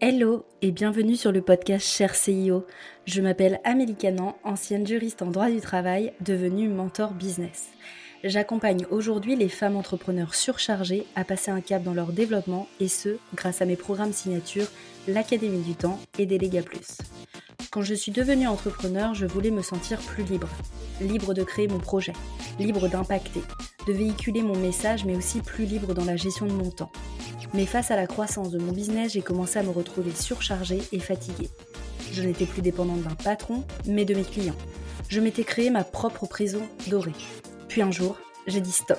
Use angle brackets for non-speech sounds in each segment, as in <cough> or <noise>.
Hello et bienvenue sur le podcast Cher CIO. Je m'appelle Amélie Canan, ancienne juriste en droit du travail, devenue mentor business. J'accompagne aujourd'hui les femmes entrepreneurs surchargées à passer un cap dans leur développement et ce, grâce à mes programmes signature, l'Académie du Temps et Déléga Plus. Quand je suis devenue entrepreneur, je voulais me sentir plus libre. Libre de créer mon projet, libre d'impacter, de véhiculer mon message, mais aussi plus libre dans la gestion de mon temps. Mais face à la croissance de mon business, j'ai commencé à me retrouver surchargée et fatiguée. Je n'étais plus dépendante d'un patron, mais de mes clients. Je m'étais créé ma propre prison dorée. Puis un jour, j'ai dit stop.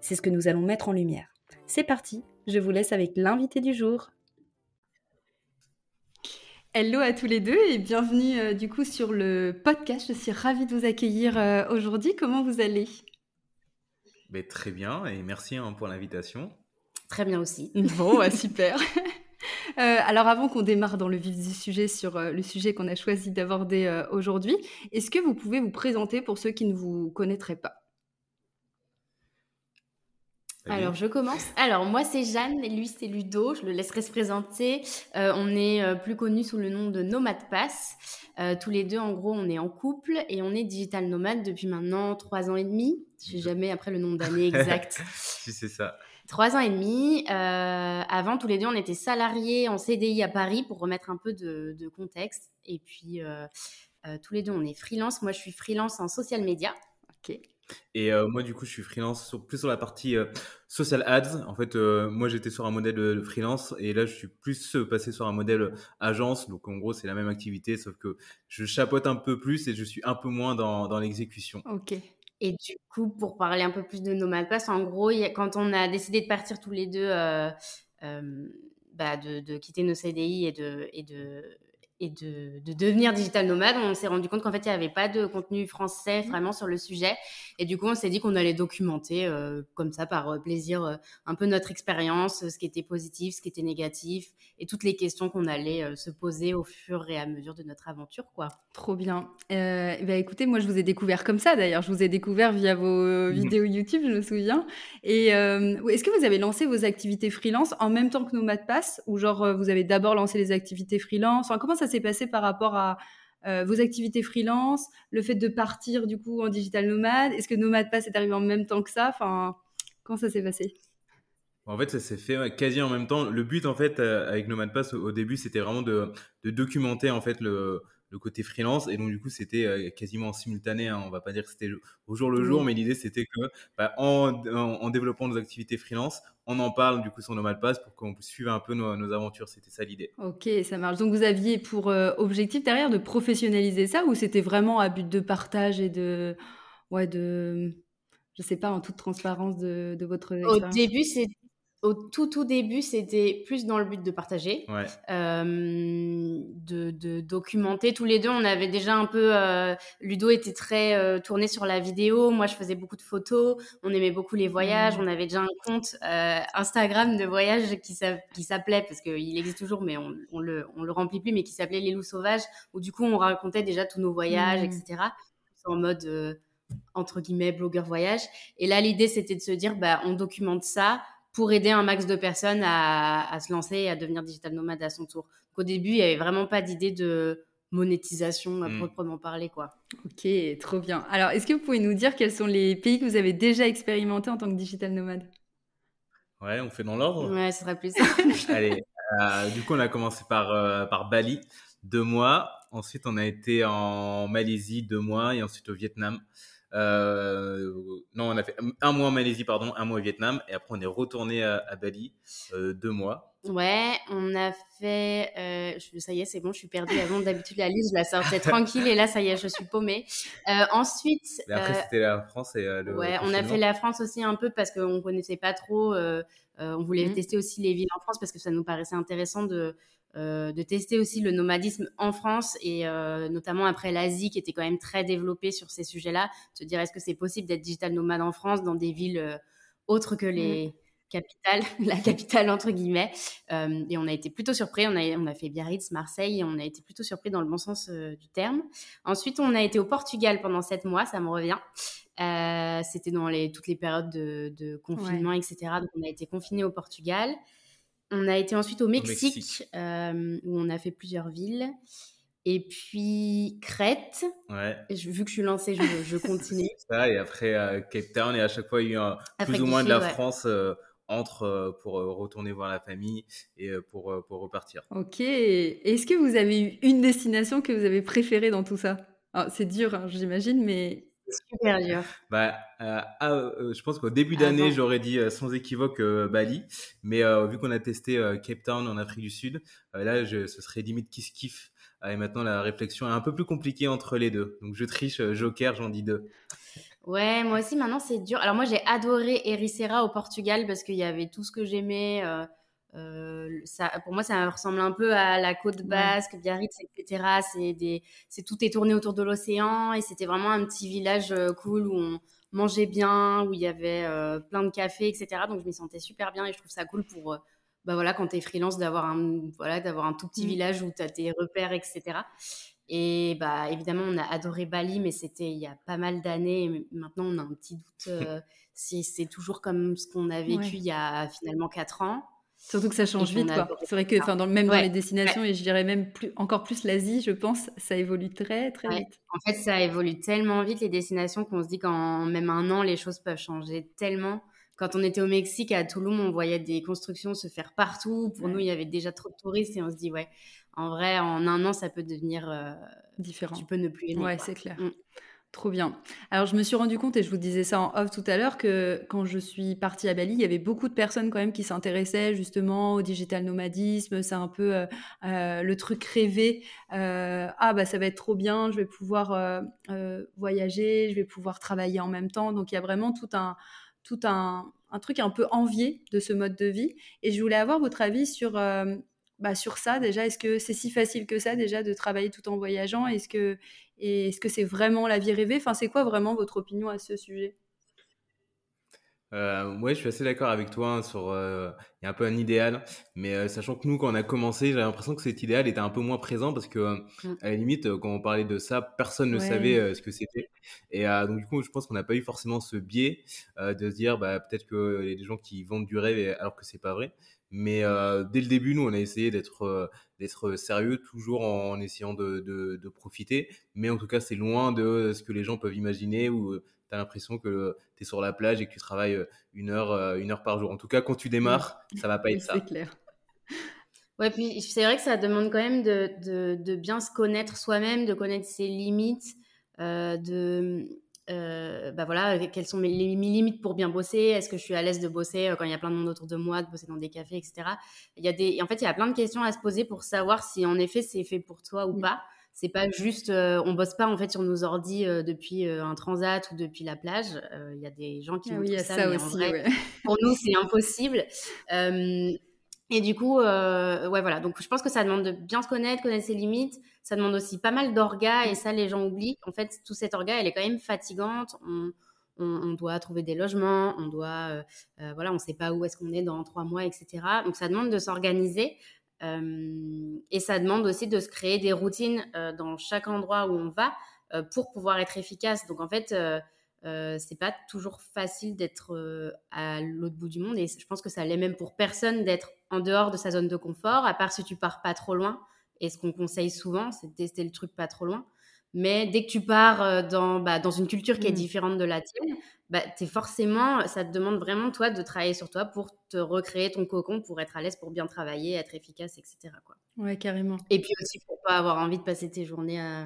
C'est ce que nous allons mettre en lumière. C'est parti, je vous laisse avec l'invité du jour. Hello à tous les deux et bienvenue euh, du coup sur le podcast. Je suis ravie de vous accueillir euh, aujourd'hui. Comment vous allez? Ben, Très bien et merci hein, pour l'invitation. Très bien aussi. <laughs> Bon, bah, super. <laughs> Euh, alors avant qu'on démarre dans le vif du sujet sur le sujet qu'on a choisi d'aborder aujourd'hui, est-ce que vous pouvez vous présenter pour ceux qui ne vous connaîtraient pas? Alors, je commence. Alors, moi, c'est Jeanne, et lui, c'est Ludo. Je le laisserai se présenter. Euh, on est euh, plus connus sous le nom de Nomad Pass. Euh, tous les deux, en gros, on est en couple et on est digital nomade depuis maintenant trois ans et demi. Je sais jamais après le nombre d'années <laughs> exact. si c'est ça. Trois ans et demi. avant, tous les deux, on était salariés en CDI à Paris pour remettre un peu de, de contexte. Et puis, tous les deux, on est freelance. Moi, je suis freelance en social media. Ok. Et euh, moi, du coup, je suis freelance plus sur la partie euh, social ads. En fait, euh, moi, j'étais sur un modèle freelance et là, je suis plus passé sur un modèle agence. Donc, en gros, c'est la même activité, sauf que je chapeaute un peu plus et je suis un peu moins dans, dans l'exécution. Ok. Et du coup, pour parler un peu plus de Nomad Pass, en gros, quand on a décidé de partir tous les deux, bah, de, de, quitter nos CDI et de, et de et de, de, devenir digital nomade, on s'est rendu compte qu'en fait, il n'y avait pas de contenu français mmh. vraiment sur le sujet. Et du coup, on s'est dit qu'on allait documenter euh, comme ça, par euh, plaisir, euh, un peu notre expérience, ce qui était positif, ce qui était négatif, et toutes les questions qu'on allait se poser au fur et à mesure de notre aventure. quoi. Trop bien. bah, écoutez, moi, je vous ai découvert comme ça, d'ailleurs. Je vous ai découvert via vos mmh. vidéos YouTube, je me souviens. Et est-ce que vous avez lancé vos activités freelance en même temps que Nomad Pass Ou genre, vous avez d'abord lancé les activités freelance? Enfin, Comment ça s'est passé par rapport à euh, vos activités freelance, le fait de partir du coup en digital nomade? Est-ce que Nomad Pass est arrivé en même temps que ça? Enfin, ça s'est passé? En fait, ça s'est fait quasi en même temps. Le but, en fait, euh, avec Nomad Pass au, début, c'était vraiment de, documenter en fait le, le côté freelance. Et donc, du coup, c'était euh, quasiment simultané. Hein. On va pas dire que c'était au jour le jour, mais l'idée, c'était que bah, en, en, développant nos activités freelance, on en parle du coup sur Nomad Pass pour qu'on puisse suivre un peu nos, aventures. C'était ça l'idée. Ok, ça marche. Donc, vous aviez pour euh, objectif derrière de professionnaliser ça ou c'était vraiment à but de partage et de. Ouais, de. Je sais pas, en toute transparence de, de votre. Au début, c'est au tout tout début, c'était plus dans le but de partager, euh, de, documenter. Tous les deux, on avait déjà un peu. Euh, Ludo était très euh, tourné sur la vidéo. Moi, je faisais beaucoup de photos. On aimait beaucoup les voyages. Mmh. On avait déjà un compte Instagram de voyage qui s'appelait parce qu'il existe toujours, mais on, on le on le remplit plus, mais qui s'appelait Les Loups Sauvages. Où du coup, on racontait déjà tous nos voyages, etc. Mmh. En mode entre guillemets blogueur voyage. Et là, l'idée, c'était de se dire, bah, on documente ça pour aider un max de personnes à, se lancer et à devenir digital nomade à son tour. au début, il n'y avait vraiment pas d'idée de monétisation à hmm. proprement parler. Quoi. Ok, trop bien. Alors, est-ce que vous pouvez nous dire quels sont les pays que vous avez déjà expérimentés en tant que digital nomade? Ouais, on fait dans l'ordre Ouais, ce serait plus <laughs> Allez, euh, du coup, on a commencé par, euh, par Bali, deux mois. Ensuite, on a été en Malaisie, deux mois, et ensuite au Vietnam. Euh, non, on a fait un mois en Malaisie, pardon, un mois au Vietnam, et après on est retourné à, Bali, euh, deux mois. Ouais, on a fait. Euh, ça y est, c'est bon, je suis perdue. Avant d'habitude, la liste, je la sortais tranquille, et là, ça y est, je suis paumée. ensuite. après, c'était la France et le. Ouais, on a fait la France aussi un peu parce qu'on connaissait pas trop. on voulait mmh. tester aussi les villes en France parce que ça nous paraissait intéressant de de tester aussi le nomadisme en France et notamment après l'Asie qui était quand même très développée sur ces sujets-là. Se dire est-ce que c'est possible d'être digital nomade en France dans des villes autres que les, capitale, <laughs> la capitale entre guillemets. Euh, et on a été plutôt surpris. On a, on a fait Biarritz, Marseille, et on a été plutôt surpris dans le bon sens euh, du terme. Ensuite, on a été au Portugal pendant sept mois, ça me revient. Euh, c'était dans les, toutes les périodes de, confinement, etc. Donc, on a été confinés au Portugal. On a été ensuite au Mexique, où on a fait plusieurs villes. Et puis Crète. Ouais. vu que je suis lancée, je, je <laughs> continue. ça, et après Cape Town, et à chaque fois, il y a eu plus ou moins de la France entre euh, pour euh, retourner voir la famille et euh, pour, pour repartir. Ok. Est-ce que vous avez eu une destination que vous avez préférée dans tout ça? Ah, C'est dur, hein, j'imagine, mais super dur. Bah, ah, je pense qu'au début d'année, j'aurais dit sans équivoque Bali, mais vu qu'on a testé Cape Town en Afrique du Sud, là, je, ce serait limite kiff kiff. et maintenant, la réflexion est un peu plus compliquée entre les deux. Donc, je triche Joker, j'en dis deux. Ouais, moi aussi, maintenant, c'est dur. Alors, moi, j'ai adoré Ericeira au Portugal parce qu'il y avait tout ce que j'aimais. Euh, euh, ça, pour moi, ça ressemble un peu à la côte basque, Biarritz, etc. C'est des, c'est tout est tourné autour de l'océan et c'était vraiment un petit village euh, cool où on mangeait bien, où il y avait plein de cafés, etc. Donc, je m'y sentais super bien et je trouve ça cool pour, bah voilà, quand tu es freelance, d'avoir un, voilà, d'avoir un tout petit mmh. village où tu as tes repères, etc. Et bah, évidemment, on a adoré Bali, mais c'était il y a pas mal d'années. Maintenant, on a un petit doute <laughs> euh, si c'est toujours comme ce qu'on a vécu il y a finalement 4 ans. Surtout que ça change vite. C'est vrai que dans, même dans les destinations, et je dirais même plus, encore plus l'Asie, je pense, ça évolue très, très vite. En fait, ça évolue tellement vite, les destinations, qu'on se dit qu'en même un an, les choses peuvent changer tellement. Quand on était au Mexique, à Toulouse, on voyait des constructions se faire partout. Pour nous, il y avait déjà trop de touristes et on se dit, ouais, en vrai, en un an, ça peut devenir euh, différent. Tu peux ne plus aimer. Ouais, c'est clair. Mm. Trop bien. Alors, je me suis rendu compte, et je vous disais ça en off tout à l'heure, que quand je suis partie à Bali, il y avait beaucoup de personnes quand même qui s'intéressaient justement au digital nomadisme. C'est un peu euh, euh, le truc rêvé. ah, bah, ça va être trop bien, je vais pouvoir voyager, je vais pouvoir travailler en même temps. Donc, il y a vraiment tout un, tout un, un truc un peu envié de ce mode de vie. Et je voulais avoir votre avis sur bah, sur ça déjà Est-ce que c'est si facile que ça déjà de travailler tout en voyageant? Est-ce que est-ce que c'est vraiment la vie rêvée? Enfin, c'est quoi vraiment votre opinion à ce sujet? Euh, ouais, je suis assez d'accord avec toi hein, sur euh, il y a un peu un idéal, mais euh, sachant que nous quand on a commencé, j'avais l'impression que cet idéal était un peu moins présent parce que mmh. à la limite quand on parlait de ça, personne ne savait ce que c'était. Et donc du coup, je pense qu'on n'a pas eu forcément ce biais de se dire bah peut-être qu'il y a des gens qui vendent du rêve alors que c'est pas vrai. Mais euh, dès le début, nous, on a essayé d'être euh, d'être sérieux, toujours en, essayant de, de, profiter. Mais en tout cas, c'est loin de ce que les gens peuvent imaginer où euh, tu as l'impression que tu es sur la plage et que tu travailles une heure, une heure par jour. En tout cas, quand tu démarres, ça va pas <laughs> être ça. C'est clair. Ouais, puis c'est vrai que ça demande quand même de, de, de bien se connaître soi-même, de connaître ses limites, de euh, bah voilà, quelles sont mes, limites pour bien bosser? Est-ce que je suis à l'aise de bosser euh, quand il y a plein de monde autour de moi, de bosser dans des cafés, etc. Il y a des, en fait, il y a plein de questions à se poser pour savoir si en effet c'est fait pour toi ou pas. C'est pas juste, euh, on bosse pas en fait sur nos ordis depuis un transat ou depuis la plage. Il y a des gens qui ah oui, ça, ça aussi, pour nous c'est impossible. Et du coup, euh, ouais, voilà. Donc, je pense que ça demande de bien se connaître, connaître ses limites. Ça demande aussi pas mal d'orgas, et ça, les gens oublient. En fait, tout cet orga, elle est quand même fatigante. On, doit trouver des logements, on doit, euh, euh, voilà, on sait pas où est-ce qu'on est dans trois mois, etc. Donc, ça demande de s'organiser. Et ça demande aussi de se créer des routines dans chaque endroit où on va pour pouvoir être efficace. Donc, en fait, euh, c'est pas toujours facile d'être euh, à l'autre bout du monde et je pense que ça l'est même pour personne d'être en dehors de sa zone de confort, à part si tu pars pas trop loin. Et ce qu'on conseille souvent, c'est de tester le truc pas trop loin. Mais dès que tu pars euh, dans, bah, dans une culture qui est mmh. différente de la tienne, bah, es forcément, ça te demande vraiment toi de travailler sur toi pour te recréer ton cocon, pour être à l'aise, pour bien travailler, être efficace, etc. Quoi. Ouais, carrément. Et puis aussi pour pas avoir envie de passer tes journées à,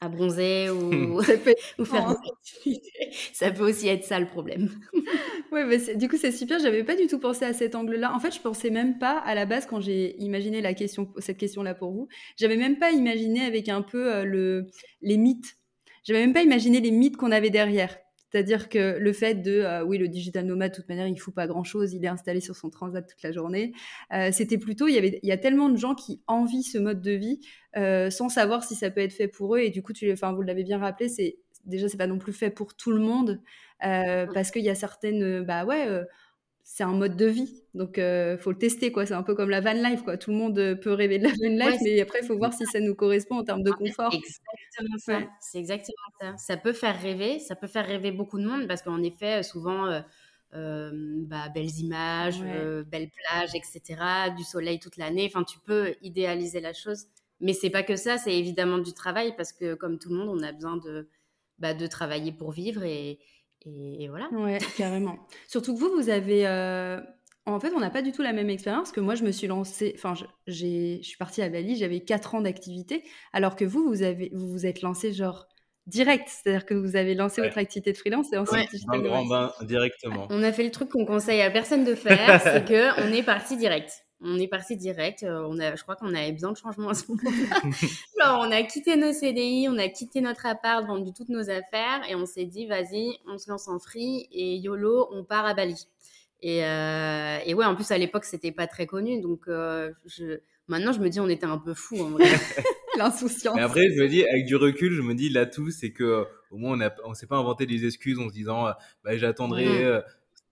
à bronzer ou, <laughs> <laughs> faire des activités. Ça peut aussi être ça le problème. <laughs> ouais, mais du coup, c'est super. J'avais pas du tout pensé à cet angle-là. En fait, je pensais même pas à la base quand j'ai imaginé la question, cette question-là pour vous. J'avais même pas imaginé avec un peu euh, le, les mythes. J'avais même pas imaginé les mythes qu'on avait derrière. C'est-à-dire que le fait de, euh, oui, le digital nomade, de toute manière, il ne fout pas grand-chose, il est installé sur son transat toute la journée. Euh, c'était plutôt, il y, avait, il y a tellement de gens qui envient ce mode de vie euh, sans savoir si ça peut être fait pour eux. Et du coup, tu, enfin, vous l'avez bien rappelé, c'est déjà, c'est pas non plus fait pour tout le monde parce qu'il y a certaines, bah ouais c'est un mode de vie. Donc, il faut le tester, quoi. C'est un peu comme la van life, quoi. Tout le monde peut rêver de la van life, mais après, il faut voir si ça nous correspond en termes de confort. Exactement ça. C'est exactement ça. Ça peut faire rêver. Ça peut faire rêver beaucoup de monde parce qu'en effet, souvent, bah, belles images, belles plages, etc., du soleil toute l'année. Enfin, tu peux idéaliser la chose. Mais c'est pas que ça. C'est évidemment du travail parce que, comme tout le monde, on a besoin de, bah, de travailler pour vivre et et, voilà. Ouais, <laughs> carrément. Surtout que vous, vous avez. Euh, en fait, on n'a pas du tout la même expérience que moi. Je me suis lancée. Enfin, je, je suis partie à Bali, j'avais 4 ans d'activité, alors que vous, vous avez, vous, vous êtes lancé genre direct, c'est-à-dire que vous avez lancé votre activité de freelance et ensuite un grand bain directement. On a fait le truc qu'on conseille à personne de faire, c'est <laughs> que on est parti direct on est parti direct. Euh, on a, je crois qu'on avait besoin de changement à ce moment-là. <laughs> on a quitté nos CDI, on a quitté notre appart, vendu toutes nos affaires et on s'est dit, vas-y, on se lance en free et YOLO, on part à Bali. Et, euh, et ouais, en plus, à l'époque, c'était pas très connu. Donc, euh, je, maintenant, je me dis, on était un peu fous, en vrai. <laughs> L'insouciance. Mais après, je me dis, avec du recul, je me dis, l'atout, c'est que au moins, on ne s'est pas inventé des excuses en se disant, bah, j'attendrai. Mmh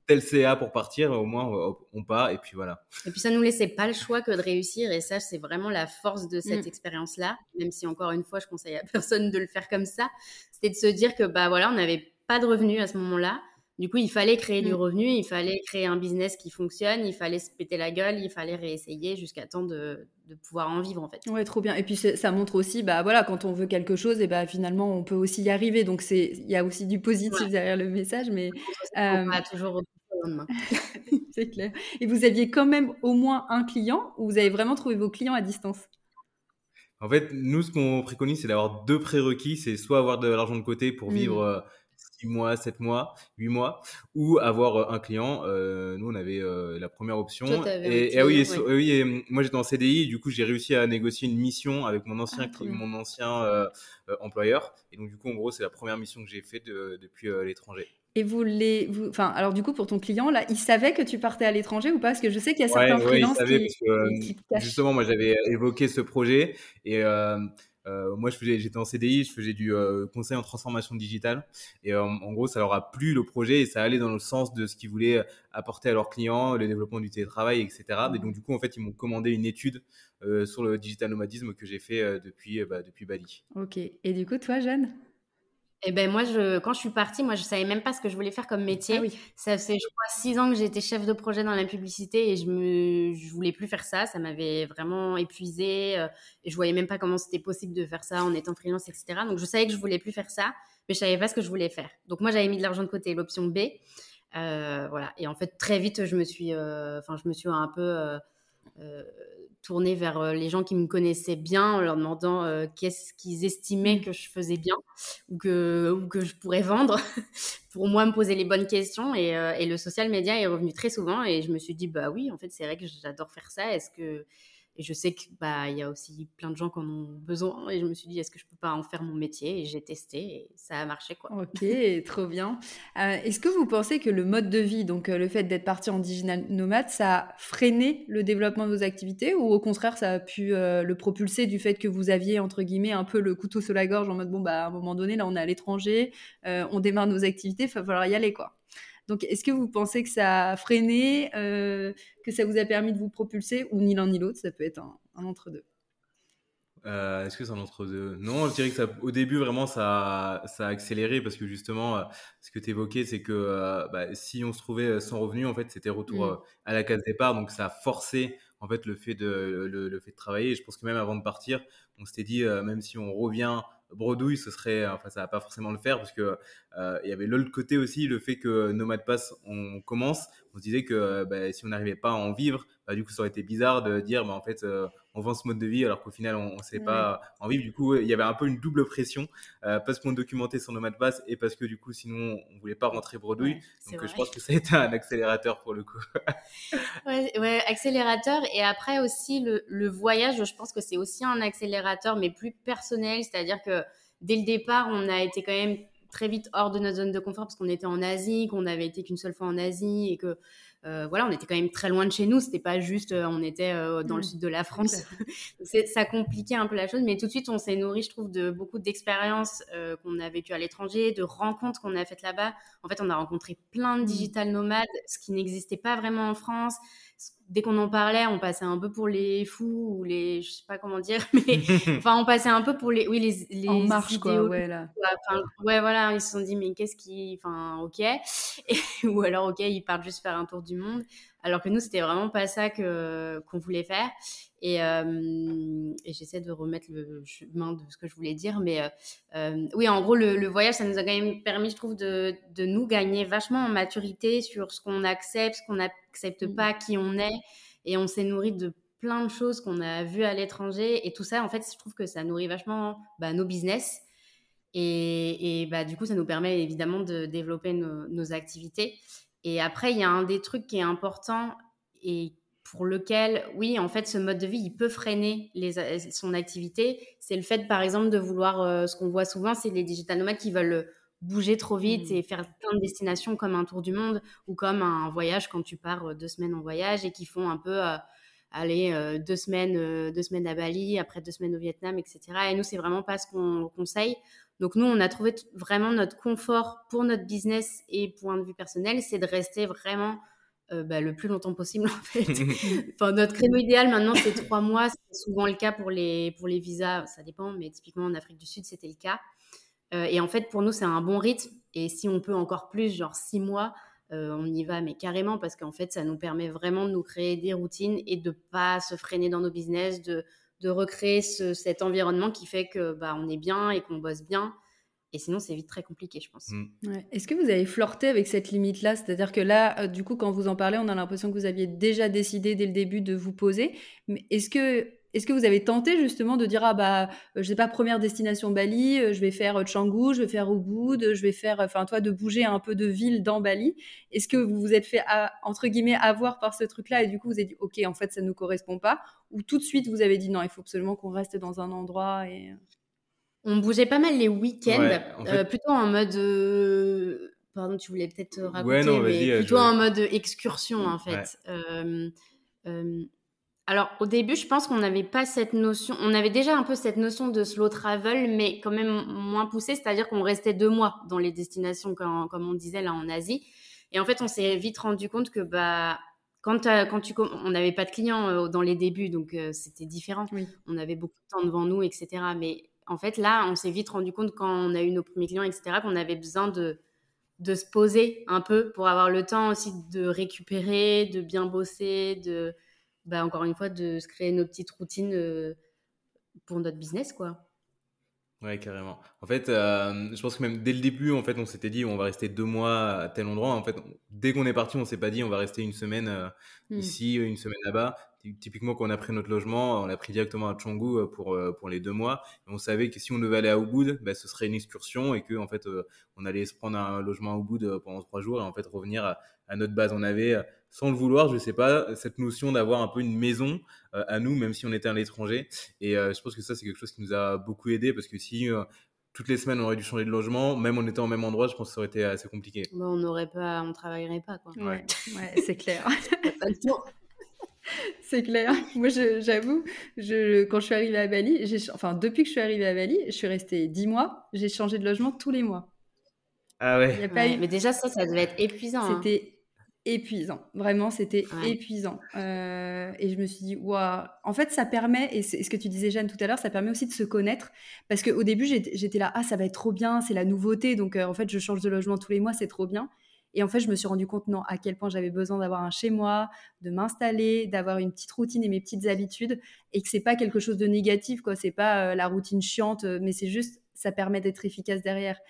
tel CA pour partir, au moins on part et puis voilà. Et puis ça nous laissait pas le choix que de réussir et ça c'est vraiment la force de cette mm. expérience-là, même si encore une fois je conseille à <laughs> personne de le faire comme ça, c'était de se dire que bah voilà on n'avait pas de revenus à ce moment-là, du coup il fallait créer du mm. revenu, il fallait créer un business qui fonctionne, il fallait se péter la gueule, il fallait réessayer jusqu'à temps de, de, pouvoir en vivre en fait. Ouais trop bien et puis ça montre aussi bah voilà quand on veut quelque chose et bah finalement on peut aussi y arriver donc c'est il y a aussi du positif derrière le message mais on euh... toujours <laughs> c'est clair. Et vous aviez quand même au moins un client ou vous avez vraiment trouvé vos clients à distance? En fait, nous, ce qu'on préconise, c'est d'avoir deux prérequis. C'est soit avoir de l'argent de côté pour vivre 6 mmh. euh, mois, 7 mois, 8 mois, ou avoir euh, un client. Euh, nous, on avait la première option. et, ah oui, oui moi, j'étais en CDI. Du coup, j'ai réussi à négocier une mission avec mon ancien, ah, mon ancien employeur. Et donc, du coup, en gros, c'est la première mission que j'ai faite depuis l'étranger. Et vous les, vous, enfin, alors du coup pour ton client là, il savait que tu partais à l'étranger ou pas? Parce que je sais qu'il y a certains freelances qui, justement, moi j'avais évoqué ce projet et euh, euh, moi j'étais en CDI, je faisais du euh, conseil en transformation digitale et en gros ça leur a plu le projet et ça allait dans le sens de ce qu'ils voulaient apporter à leurs clients, le développement du télétravail, etc. Et donc du coup en fait ils m'ont commandé une étude sur le digital nomadisme que j'ai fait depuis bah, depuis Bali. Ok. Et du coup toi Jeanne? Eh ben moi, je, quand je suis partie, moi, je savais même pas ce que je voulais faire comme métier. Ah oui. Ça fait, je crois, six ans que j'étais chef de projet dans la publicité et je me, je voulais plus faire ça. Ça m'avait vraiment épuisée euh, et je voyais même pas comment c'était possible de faire ça en étant freelance, etc. Donc, je savais que je voulais plus faire ça, mais je savais pas ce que je voulais faire. Donc, moi, j'avais mis de l'argent de côté, l'option B. Euh, voilà. Et en fait, très vite, je me suis, euh, je me suis un peu tourner vers euh, les gens qui me connaissaient bien en leur demandant euh, qu'est-ce qu'ils estimaient mmh. que je faisais bien ou que, ou que je pourrais vendre <laughs> pour moi me poser les bonnes questions et, euh, et, le social media est revenu très souvent et je me suis dit bah oui en fait c'est vrai que j'adore faire ça est-ce que et je sais qu'il bah, y a aussi plein de gens qui en ont besoin. Et je me suis dit, est-ce que je peux pas en faire mon métier? Et j'ai testé et ça a marché. Quoi. Ok, <laughs> trop bien. Euh, est-ce que vous pensez que le mode de vie, donc euh, le fait d'être parti en digital nomade, ça a freiné le développement de vos activités? Ou au contraire, ça a pu euh, le propulser du fait que vous aviez, entre guillemets, un peu le couteau sur la gorge en mode, bon, bah, à un moment donné, là, on est à l'étranger, on démarre nos activités, il va falloir y aller, quoi? Donc, est-ce que vous pensez que ça a freiné, euh, que ça vous a permis de vous propulser, ou ni l'un ni l'autre Ça peut être un, entre-deux? Euh, est-ce que c'est un entre-deux? Non, je dirais que ça, au début, vraiment, ça, ça a accéléré parce que justement, euh, ce que tu évoquais, c'est que bah, si on se trouvait sans revenu, en fait, c'était retour mmh. à la case départ. Donc, ça a forcé en fait, le fait de, le, fait de travailler. Et je pense que même avant de partir, on s'était dit, même si on revient bredouille, ce serait, enfin, ça va pas forcément le faire parce que euh, il y avait l'autre côté aussi, le fait que Nomad Pass, on commence, on se disait que bah, si on n'arrivait pas à en vivre, bah, du coup, ça aurait été bizarre de dire, bah, en fait, euh, on vend ce mode de vie alors qu'au final, on ne sait pas en vivre. Du coup, il y avait un peu une double pression euh, parce qu'on documentait son Nomad Pass et parce que du coup, sinon, on voulait pas rentrer bredouille. Donc, je pense que ça a été un accélérateur pour le coup. <laughs> ouais, accélérateur. Et après aussi, le, le voyage, je pense que c'est aussi un accélérateur, mais plus personnel. C'est-à-dire que dès le départ, on a été quand même très vite hors de notre zone de confort parce qu'on était en Asie, qu'on n'avait été qu'une seule fois en Asie et que euh, voilà, on était quand même très loin de chez nous. C'était pas juste, euh, on était euh, dans le mmh. sud de la France. <laughs> ça compliquait un peu la chose, mais tout de suite, on s'est nourri, je trouve, de beaucoup d'expériences qu'on a vécues à l'étranger, de rencontres qu'on a faites là-bas. En fait, on a rencontré plein de mmh. digital nomades, ce qui n'existait pas vraiment en France dès qu'on en parlait, on passait un peu pour les fous ou les, je sais pas comment dire, <laughs> mais <laughs> enfin, on passait un peu pour les, oui, les, les en marche quoi, ouais là. ouais, voilà, ils se sont dit mais qu'est-ce qui, enfin, ok, <laughs> ou alors ok, ils partent juste faire un tour du monde, alors que nous c'était vraiment pas ça que qu'on voulait faire. Et, euh, et j'essaie de remettre le chemin de ce que je voulais dire, mais euh, oui, en gros, le, le, voyage, ça nous a quand même permis, je trouve, de, de nous gagner vachement en maturité sur ce qu'on accepte, ce qu'on n'accepte mmh. pas, qui on est, et on s'est nourri de plein de choses qu'on a vues à l'étranger, et tout ça, en fait, je trouve que ça nourrit vachement bah, nos business. Et, et, bah, du coup, ça nous permet évidemment de développer nos, nos activités. Et après, il y a un des trucs qui est important et pour lequel, oui, en fait, ce mode de vie, il peut freiner les, euh, son activité. C'est le fait, par exemple, de vouloir, euh, ce qu'on voit souvent, c'est les digital nomades qui veulent euh, bouger trop vite mmh. et faire plein de destinations comme un tour du monde ou comme un voyage quand tu pars deux semaines en voyage et qui font un peu, aller deux semaines, deux semaines à Bali, après deux semaines au Vietnam, etc. Et nous, c'est vraiment pas ce qu'on conseille. Donc nous, on a trouvé vraiment notre confort pour notre business et point de vue personnel, c'est de rester vraiment euh, bah, le plus longtemps possible en fait. <laughs> enfin, notre créneau idéal maintenant c'est trois mois, c'est souvent le cas pour les, pour les visas, ça dépend, mais typiquement en Afrique du Sud c'était le cas. Euh, et en fait pour nous c'est un bon rythme et si on peut encore plus, genre six mois, euh, on y va mais carrément parce qu'en fait ça nous permet vraiment de nous créer des routines et de pas se freiner dans nos business, de, de recréer cet environnement qui fait que bah, on est bien et qu'on bosse bien et sinon, c'est vite très compliqué, je pense. Mm. Est-ce que vous avez flirté avec cette limite-là? C'est-à-dire que là, euh, du coup, quand vous en parlez, on a l'impression que vous aviez déjà décidé dès le début de vous poser. Mais est-ce que, est que vous avez tenté justement de dire, ah bah, euh, je sais pas, première destination Bali, euh, je vais faire Canggu, je vais faire Ubud, je vais faire, enfin, toi, de bouger un peu de ville dans Bali. Est-ce que vous vous êtes fait, entre guillemets, avoir par ce truc-là et du coup, vous avez dit, ok, en fait, ça ne nous correspond pas? Ou tout de suite, vous avez dit, non, il faut absolument qu'on reste dans un endroit et... On bougeait pas mal les week-ends, euh, plutôt en mode. Euh, pardon, tu voulais peut-être raconter, mais euh, plutôt en mode excursion en fait. alors au début, je pense qu'on n'avait pas cette notion. On avait déjà un peu cette notion de slow travel, mais quand même moins poussée, c'est-à-dire qu'on restait deux mois dans les destinations, comme, on disait là en Asie. Et en fait, on s'est vite rendu compte que bah quand, quand tu, on n'avait pas de clients dans les débuts, donc c'était différent. On avait beaucoup de temps devant nous, etc. Mais en fait, là, on s'est vite rendu compte quand on a eu nos premiers clients, etc., qu'on avait besoin de, de se poser un peu pour avoir le temps aussi de récupérer, de bien bosser, de, bah, encore une fois, de se créer nos petites routines euh, pour notre business, quoi. Ouais, carrément. En fait, euh, je pense que même dès le début, en fait, on s'était dit on va rester deux mois à tel endroit. En fait, dès qu'on est parti, on s'est pas dit on va rester une semaine euh, mmh. ici, une semaine là-bas. Typiquement, quand on a pris notre logement, on l'a pris directement à Canggu euh, pour, pour les deux mois. Et on savait que si on devait aller à Ubud, bah, ce serait une excursion et que en fait, on allait se prendre un logement à Ubud pendant trois jours et en fait revenir à, à notre base. On avait sans le vouloir, je sais pas, cette notion d'avoir un peu une maison euh, à nous, même si on était à l'étranger. Et euh, je pense que ça, c'est quelque chose qui nous a beaucoup aidé parce que si euh, toutes les semaines on aurait dû changer de logement, même en étant au même endroit, je pense que ça aurait été assez compliqué. on n'aurait pas, on travaillerait pas quoi. Ouais, <laughs> c'est clair. <laughs> C'est clair. Moi, j'avoue, je, quand je suis arrivée à Bali, enfin, depuis que je suis arrivée à Bali, je suis restée 10 mois, j'ai changé de logement tous les mois. Ah ouais. Mais déjà, ça, ça devait être épuisant. Hein. C'était épuisant. Vraiment, c'était épuisant. Euh, et je me suis dit, waouh, en fait, ça permet, et c'est ce que tu disais, Jeanne, tout à l'heure, ça permet aussi de se connaître. Parce qu'au début, j'étais là, ah, ça va être trop bien, c'est la nouveauté. Donc, euh, en fait, je change de logement tous les mois, c'est trop bien. Et en fait, je me suis rendu compte, non, à quel point j'avais besoin d'avoir un chez moi, de m'installer, d'avoir une petite routine et mes petites habitudes. Et que c'est pas quelque chose de négatif, quoi. C'est pas euh, la routine chiante, mais c'est juste, ça permet d'être efficace derrière.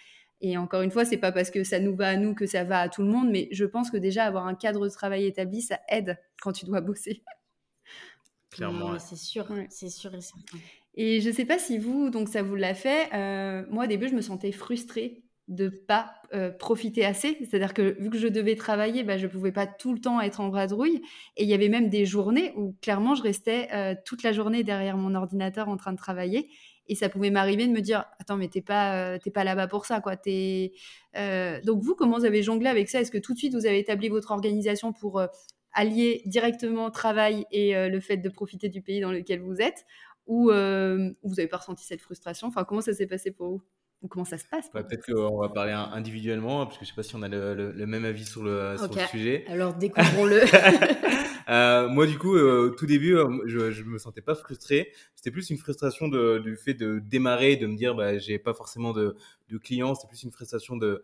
Et encore une fois, c'est pas parce que ça nous va à nous que ça va à tout le monde, mais je pense que déjà avoir un cadre de travail établi, ça aide quand tu dois bosser. <laughs> Clairement, c'est sûr, c'est sûr et certain. Et je sais pas si vous, donc ça vous l'a fait. Euh, moi, au début, je me sentais frustrée de pas euh, profiter assez. C'est-à-dire que vu que je devais travailler, bah, je ne pouvais pas tout le temps être en vadrouille. Et il y avait même des journées où clairement je restais euh, toute la journée derrière mon ordinateur en train de travailler. Et ça pouvait m'arriver de me dire Attends, mais t'es pas, euh, pas là-bas pour ça. quoi. Donc, vous, comment vous avez jonglé avec ça? Est-ce que tout de suite vous avez établi votre organisation pour allier directement travail et le fait de profiter du pays dans lequel vous êtes? Ou vous n'avez pas ressenti cette frustration? Enfin, comment ça s'est passé pour vous? Comment ça se passe Peut-être qu'on va parler individuellement, parce que je ne sais pas si on a le, même avis sur le, sur le sujet. Alors <laughs> découvrons-le. euh, moi, du coup, euh, au tout début, euh, je ne me sentais pas frustré. C'était plus une frustration de, du fait de démarrer, de me dire, bah, j'ai pas forcément de, de clients. C'était plus une frustration de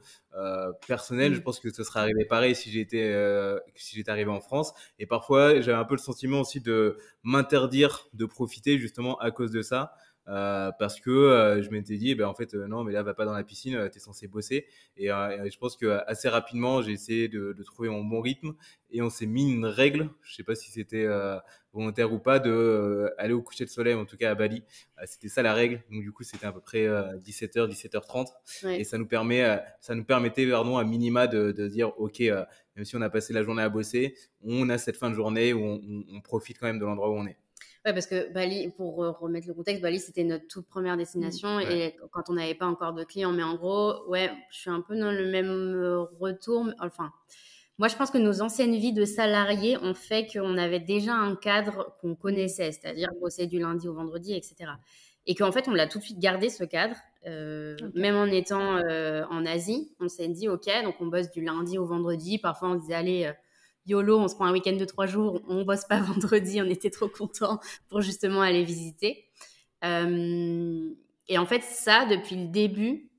personnelle. Mm. Je pense que ce serait arrivé pareil si j'étais si j'étais arrivé en France. Et parfois, j'avais un peu le sentiment aussi de m'interdire de profiter justement à cause de ça. Euh, parce que euh, je m'étais dit, ben, en fait, euh, non, mais là, va pas dans la piscine, tu es censé bosser. Et, je pense que assez rapidement, j'ai essayé de, de, trouver mon bon rythme et on s'est mis une règle, je sais pas si c'était volontaire ou pas, de aller au coucher de soleil, en tout cas à Bali. c'était ça la règle. Donc, du coup, c'était à peu près 17h, 17h30. Et ça nous, permet, ça nous permettait, pardon, à minima de, de dire, OK, même si on a passé la journée à bosser, on a cette fin de journée où on, on profite quand même de l'endroit où on est. Ouais, parce que Bali, pour remettre le contexte, Bali, c'était notre toute première destination mmh, et quand on n'avait pas encore de clients. Mais en gros, ouais, je suis un peu dans le même euh, retour. Enfin, moi, je pense que nos anciennes vies de salariés ont fait qu'on avait déjà un cadre qu'on connaissait, c'est-à-dire bosser du lundi au vendredi, etc. Et qu'en fait, on l'a tout de suite gardé, ce cadre. Euh, même en étant euh, en Asie, on s'est dit, OK, donc on bosse du lundi au vendredi. Parfois, on se disait, allez, YOLO, on se prend un week-end de trois jours, on bosse pas <laughs> vendredi, on était trop contents pour justement aller visiter. Euh, et en fait, ça, depuis le début,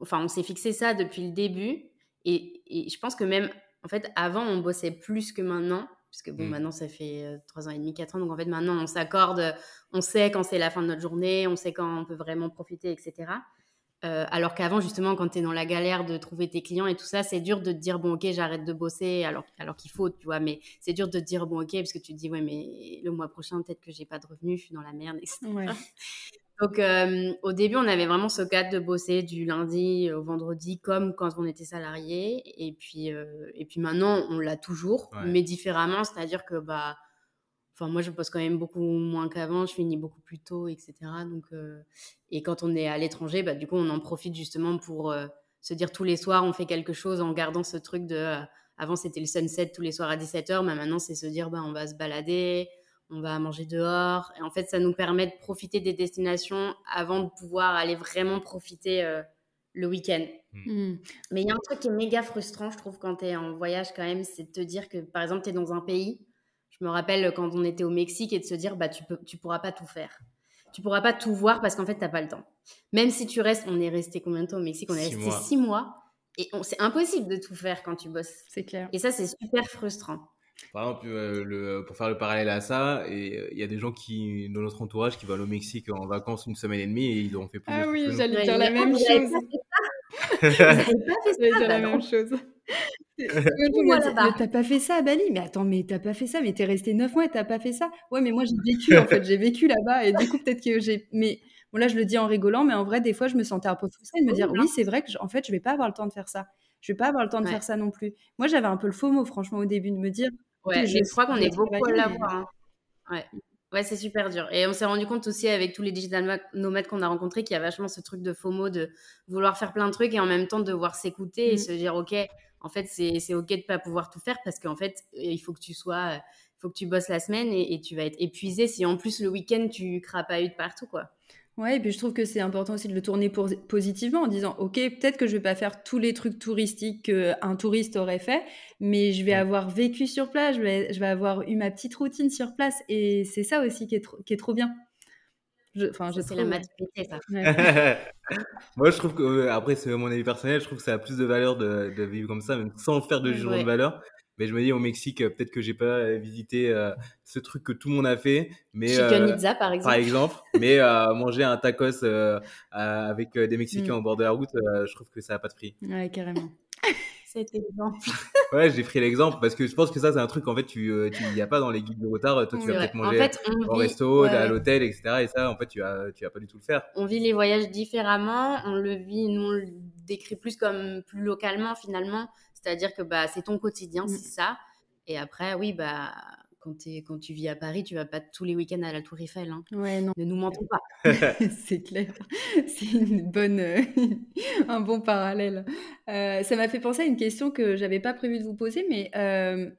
enfin, on s'est fixé ça depuis le début. Et, je pense que même, en fait, avant, on bossait plus que maintenant. Puisque bon, mm. maintenant, ça fait euh, trois ans et demi, quatre ans. Donc, en fait, maintenant, on s'accorde, on sait quand c'est la fin de notre journée, on sait quand on peut vraiment profiter, etc. Euh, alors qu'avant, justement, quand tu es dans la galère de trouver tes clients et tout ça, c'est dur de te dire, bon, ok, j'arrête de bosser alors, alors qu'il faut, tu vois. Mais c'est dur de te dire, bon, ok, parce que tu te dis, ouais, mais le mois prochain, peut-être que j'ai pas de revenus, je suis dans la merde, etc. <laughs> Donc, euh, au début, on avait vraiment ce cadre de bosser du lundi au vendredi, comme quand on était salarié. Et puis, euh, et puis maintenant, on l'a toujours, mais différemment. C'est-à-dire que, bah, Enfin, moi, je bosse quand même beaucoup moins qu'avant, je finis beaucoup plus tôt, etc. Donc, euh, et quand on est à l'étranger, bah, du coup, on en profite justement pour euh, se dire tous les soirs, on fait quelque chose en gardant ce truc de. Euh, avant, c'était le sunset tous les soirs à 17h, mais maintenant, c'est se dire, bah, on va se balader, on va manger dehors. Et en fait, ça nous permet de profiter des destinations avant de pouvoir aller vraiment profiter le week-end. Mmh. Mmh. Mais il y a un truc qui est méga frustrant, je trouve, quand tu es en voyage quand même, c'est de te dire que, par exemple, tu es dans un pays je me rappelle quand on était au Mexique et de se dire, bah, tu peux, tu pourras pas tout faire. Tu pourras pas tout voir parce qu'en fait, tu n'as pas le temps. Même si tu restes, on est resté combien de temps au Mexique? On est resté six mois. Et c'est impossible de tout faire quand tu bosses. C'est clair. Et ça, c'est super frustrant. Par exemple, euh, le, pour faire le parallèle à ça, euh, il y a des gens qui, dans notre entourage qui vont au Mexique en vacances une semaine et demie et ils ont fait plus. Ah oui, <laughs> j'allais dire la même chose. J'allais dire la même chose. <laughs> T'as pas fait ça à Bali Mais attends, mais t'as pas fait ça Mais t'es resté 9 mois et t'as pas fait ça Ouais, mais moi j'ai vécu en fait, j'ai vécu là-bas et du coup peut-être que j'ai. Mais bon là je le dis en rigolant, mais en vrai des fois je me sentais un peu frustrée de me dire oui c'est vrai que en fait je vais pas avoir le temps de faire ça. Je vais pas avoir le temps de faire ça non plus. Moi j'avais un peu le faux mot franchement au début de me dire. Ouais, je crois qu'on est beaucoup à l'avoir. Hein. Ouais. Ouais, c'est super dur. Et on s'est rendu compte aussi avec tous les digital nomades qu'on a rencontrés qu'il y a vachement ce truc de FOMO, de vouloir faire plein de trucs et en même temps de devoir s'écouter et mmh. se dire, OK, en fait, c'est OK de pas pouvoir tout faire parce qu'en fait, il faut que tu sois, il faut que tu bosses la semaine et, tu vas être épuisé si en plus le week-end tu crapahutes partout, quoi. Ouais, et puis je trouve que c'est important aussi de le tourner positivement en disant Ok, peut-être que je vais pas faire tous les trucs touristiques qu'un touriste aurait fait, mais je vais avoir vécu sur place, je vais, je vais avoir eu ma petite routine sur place, et c'est ça aussi qui est, qui est trop bien. Enfin, je, c'est la maturité, ça. <laughs> Moi, je trouve que, euh, après, c'est mon avis personnel, je trouve que ça a plus de valeur de, de vivre comme ça, même sans faire de jugement de valeur. Mais je me dis, au Mexique, euh, peut-être que j'ai pas euh, visité ce truc que tout le monde a fait. Mais, Chicken pizza, par exemple. Par exemple. <laughs> mais manger un tacos avec des Mexicains mm. au bord de la route, je trouve que ça n'a pas de prix. Ouais, carrément. <laughs> cet exemple <laughs> Ouais, j'ai pris l'exemple parce que je pense que ça, c'est un truc, en fait, tu euh, n'y a pas dans les guides de retard. Toi, tu vas peut-être manger au resto, à l'hôtel, etc. Et ça, en fait, tu vas, tu vas pas du tout le faire. On vit les voyages différemment. On le vit, nous, on le décrit plus comme plus localement, finalement. C'est-à-dire que bah, c'est ton quotidien, mmh. c'est ça. Et après, oui, bah, quand, tu vis à Paris, tu vas pas tous les week-ends à la Tour Eiffel. Hein. Ouais, non. Ne nous mentons pas. <laughs> <laughs> c'est clair. <laughs> C'est une bonne, euh, un bon parallèle. Euh, ça m'a fait penser à une question que j'avais pas prévu de vous poser, mais euh,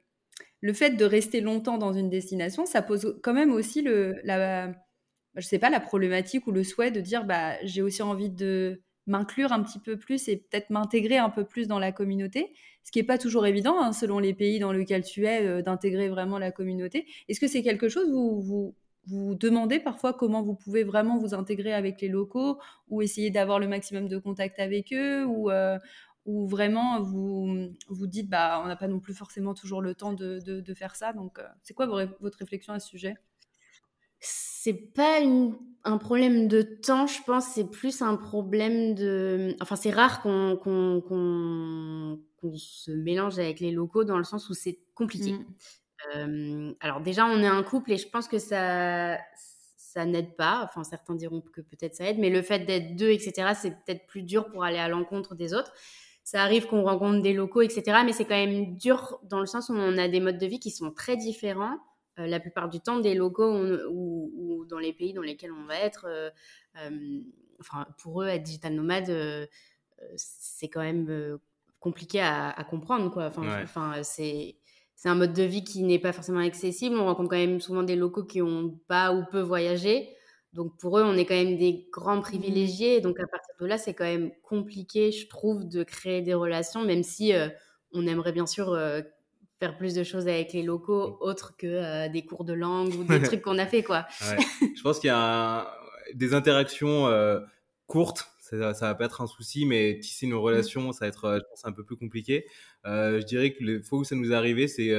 le fait de rester longtemps dans une destination, ça pose quand même aussi le, la, je sais pas, la problématique ou le souhait de dire, bah, j'ai aussi envie de m'inclure un petit peu plus et peut-être m'intégrer un peu plus dans la communauté, ce qui n'est pas toujours évident hein, selon les pays dans lesquels tu es, euh, d'intégrer vraiment la communauté. Est-ce que c'est quelque chose où vous vous demandez parfois comment vous pouvez vraiment vous intégrer avec les locaux ou essayer d'avoir le maximum de contact avec eux ou, euh, ou vraiment vous vous dites bah on n'a pas non plus forcément toujours le temps de, de, faire ça donc euh, c'est quoi votre réflexion à ce sujet? C'est pas un problème de temps, je pense, c'est plus un problème de. Enfin, c'est rare qu'on se mélange avec les locaux dans le sens où c'est compliqué. Mmh. Euh, alors, déjà, on est un couple et je pense que ça, ça n'aide pas. Enfin, certains diront que peut-être ça aide, mais le fait d'être deux, etc., c'est peut-être plus dur pour aller à l'encontre des autres. Ça arrive qu'on rencontre des locaux, etc., mais c'est quand même dur dans le sens où on a des modes de vie qui sont très différents. Euh, la plupart du temps des locaux ou, dans les pays dans lesquels on va être. Euh, euh, enfin, pour eux, être digital nomade, c'est quand même compliqué à, comprendre. Quoi. Enfin, enfin c'est c'est un mode de vie qui n'est pas forcément accessible. On rencontre quand même souvent des locaux qui ont pas ou peu voyagé. Donc pour eux, on est quand même des grands mmh privilégiés. Donc à partir de là, c'est quand même compliqué, je trouve, de créer des relations, même si on aimerait bien sûr faire plus de choses avec les locaux autres que euh, des cours de langue ou des <laughs> trucs qu'on a fait quoi. <laughs> Je pense qu'il y a des interactions euh, courtes, ça, ça va pas être un souci, mais tisser nos mmh. relations, ça va être, euh, je pense, un peu plus compliqué. je dirais que les fois où ça nous est arrivé, c'est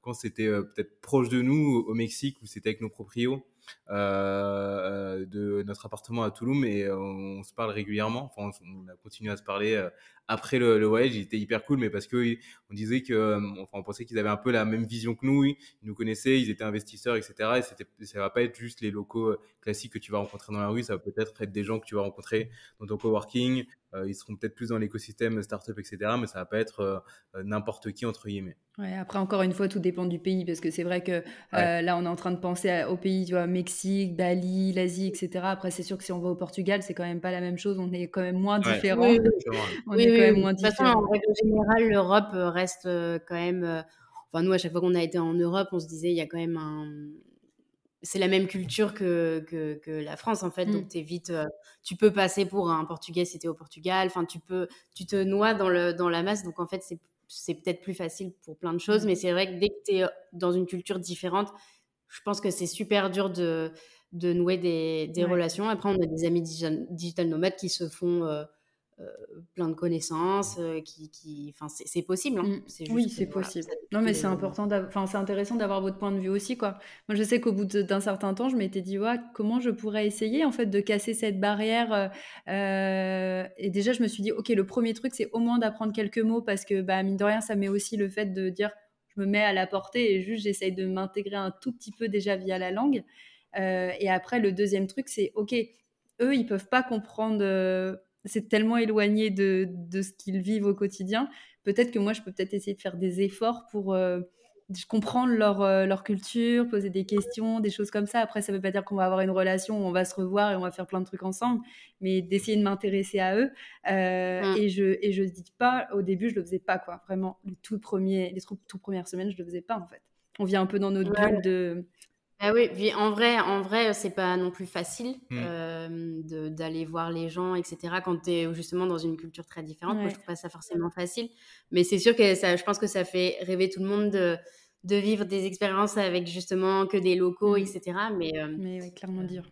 quand c'était peut-être proche de nous au Mexique où c'était avec nos proprios. Euh, de notre appartement à Toulouse et on, se parle régulièrement. Enfin, on, a continué à se parler euh, après le, le, voyage. Il était hyper cool, mais parce que on disait que, euh, enfin, on pensait qu'ils avaient un peu la même vision que nous. Ils nous connaissaient, ils étaient investisseurs, etc. Et c'était, ça va pas être juste les locaux classiques que tu vas rencontrer dans la rue. Ça va peut-être être des gens que tu vas rencontrer dans ton coworking. ils seront peut-être plus dans l'écosystème startup, etc. Mais ça va pas être n'importe qui entre guillemets. Ouais, après, encore une fois, tout dépend du pays, parce que c'est vrai que euh, là, on est en train de penser au pays, tu vois, Mexique, Bali, l'Asie, etc. Après, c'est sûr que si on va au Portugal, c'est quand même pas la même chose, on est quand même moins différents. Oui, on est quand même moins de toute façon, en règle générale, l'Europe euh, reste euh, quand même. Enfin, nous, à chaque fois qu'on a été en Europe, on se disait, il y a quand même un. C'est la même culture que, que, que la France, en fait. Donc, mmh. es vite, tu peux passer pour un Portugais si tu es au Portugal. Enfin, tu, peux, tu te noies dans, le, dans la masse. Donc, en fait, c'est c'est peut-être plus facile pour plein de choses, mmh. mais c'est vrai que dès que tu es dans une culture différente, je pense que c'est super dur de, de nouer des, des relations. Après, on a des amis digital, nomades qui se font euh, plein de connaissances, euh, qui, qui, enfin, c'est possible. Hein. Mm. oui, c'est possible. non, mais c'est important, enfin, c'est intéressant d'avoir votre point de vue aussi, quoi. Moi, je sais qu'au bout d'un certain temps, je m'étais dit, ouais, comment je pourrais essayer, en fait, de casser cette barrière. Euh, et déjà, je me suis dit, ok, le premier truc, c'est au moins d'apprendre quelques mots, parce que, bah, mine de rien, ça met aussi le fait de dire, je me mets à la portée et juste, j'essaye de m'intégrer un tout petit peu déjà via la langue. et après, le deuxième truc, c'est, ok, eux, ils peuvent pas comprendre c'est tellement éloigné de, de ce qu'ils vivent au quotidien. Peut-être que moi, je peux peut-être essayer de faire des efforts pour euh, comprendre leur, euh, leur culture, poser des questions, des choses comme ça. Après, ça ne veut pas dire qu'on va avoir une relation où on va se revoir et on va faire plein de trucs ensemble, mais d'essayer de m'intéresser à eux. Euh, mmh. Et je et je dis pas, au début, je le faisais pas, quoi. Vraiment, les tout premiers, les tout, premières semaines, je le faisais pas, en fait. On vient un peu dans notre bulle de ah oui, en vrai, en vrai, c'est pas non plus facile mmh. euh, d'aller voir les gens, etc. Quand tu es justement dans une culture très différente, moi je trouve pas ça forcément facile. Mais c'est sûr que ça, je pense que ça fait rêver tout le monde de, de vivre des expériences avec justement que des locaux, etc. Mmh. Mais, euh, Mais clairement euh, dur.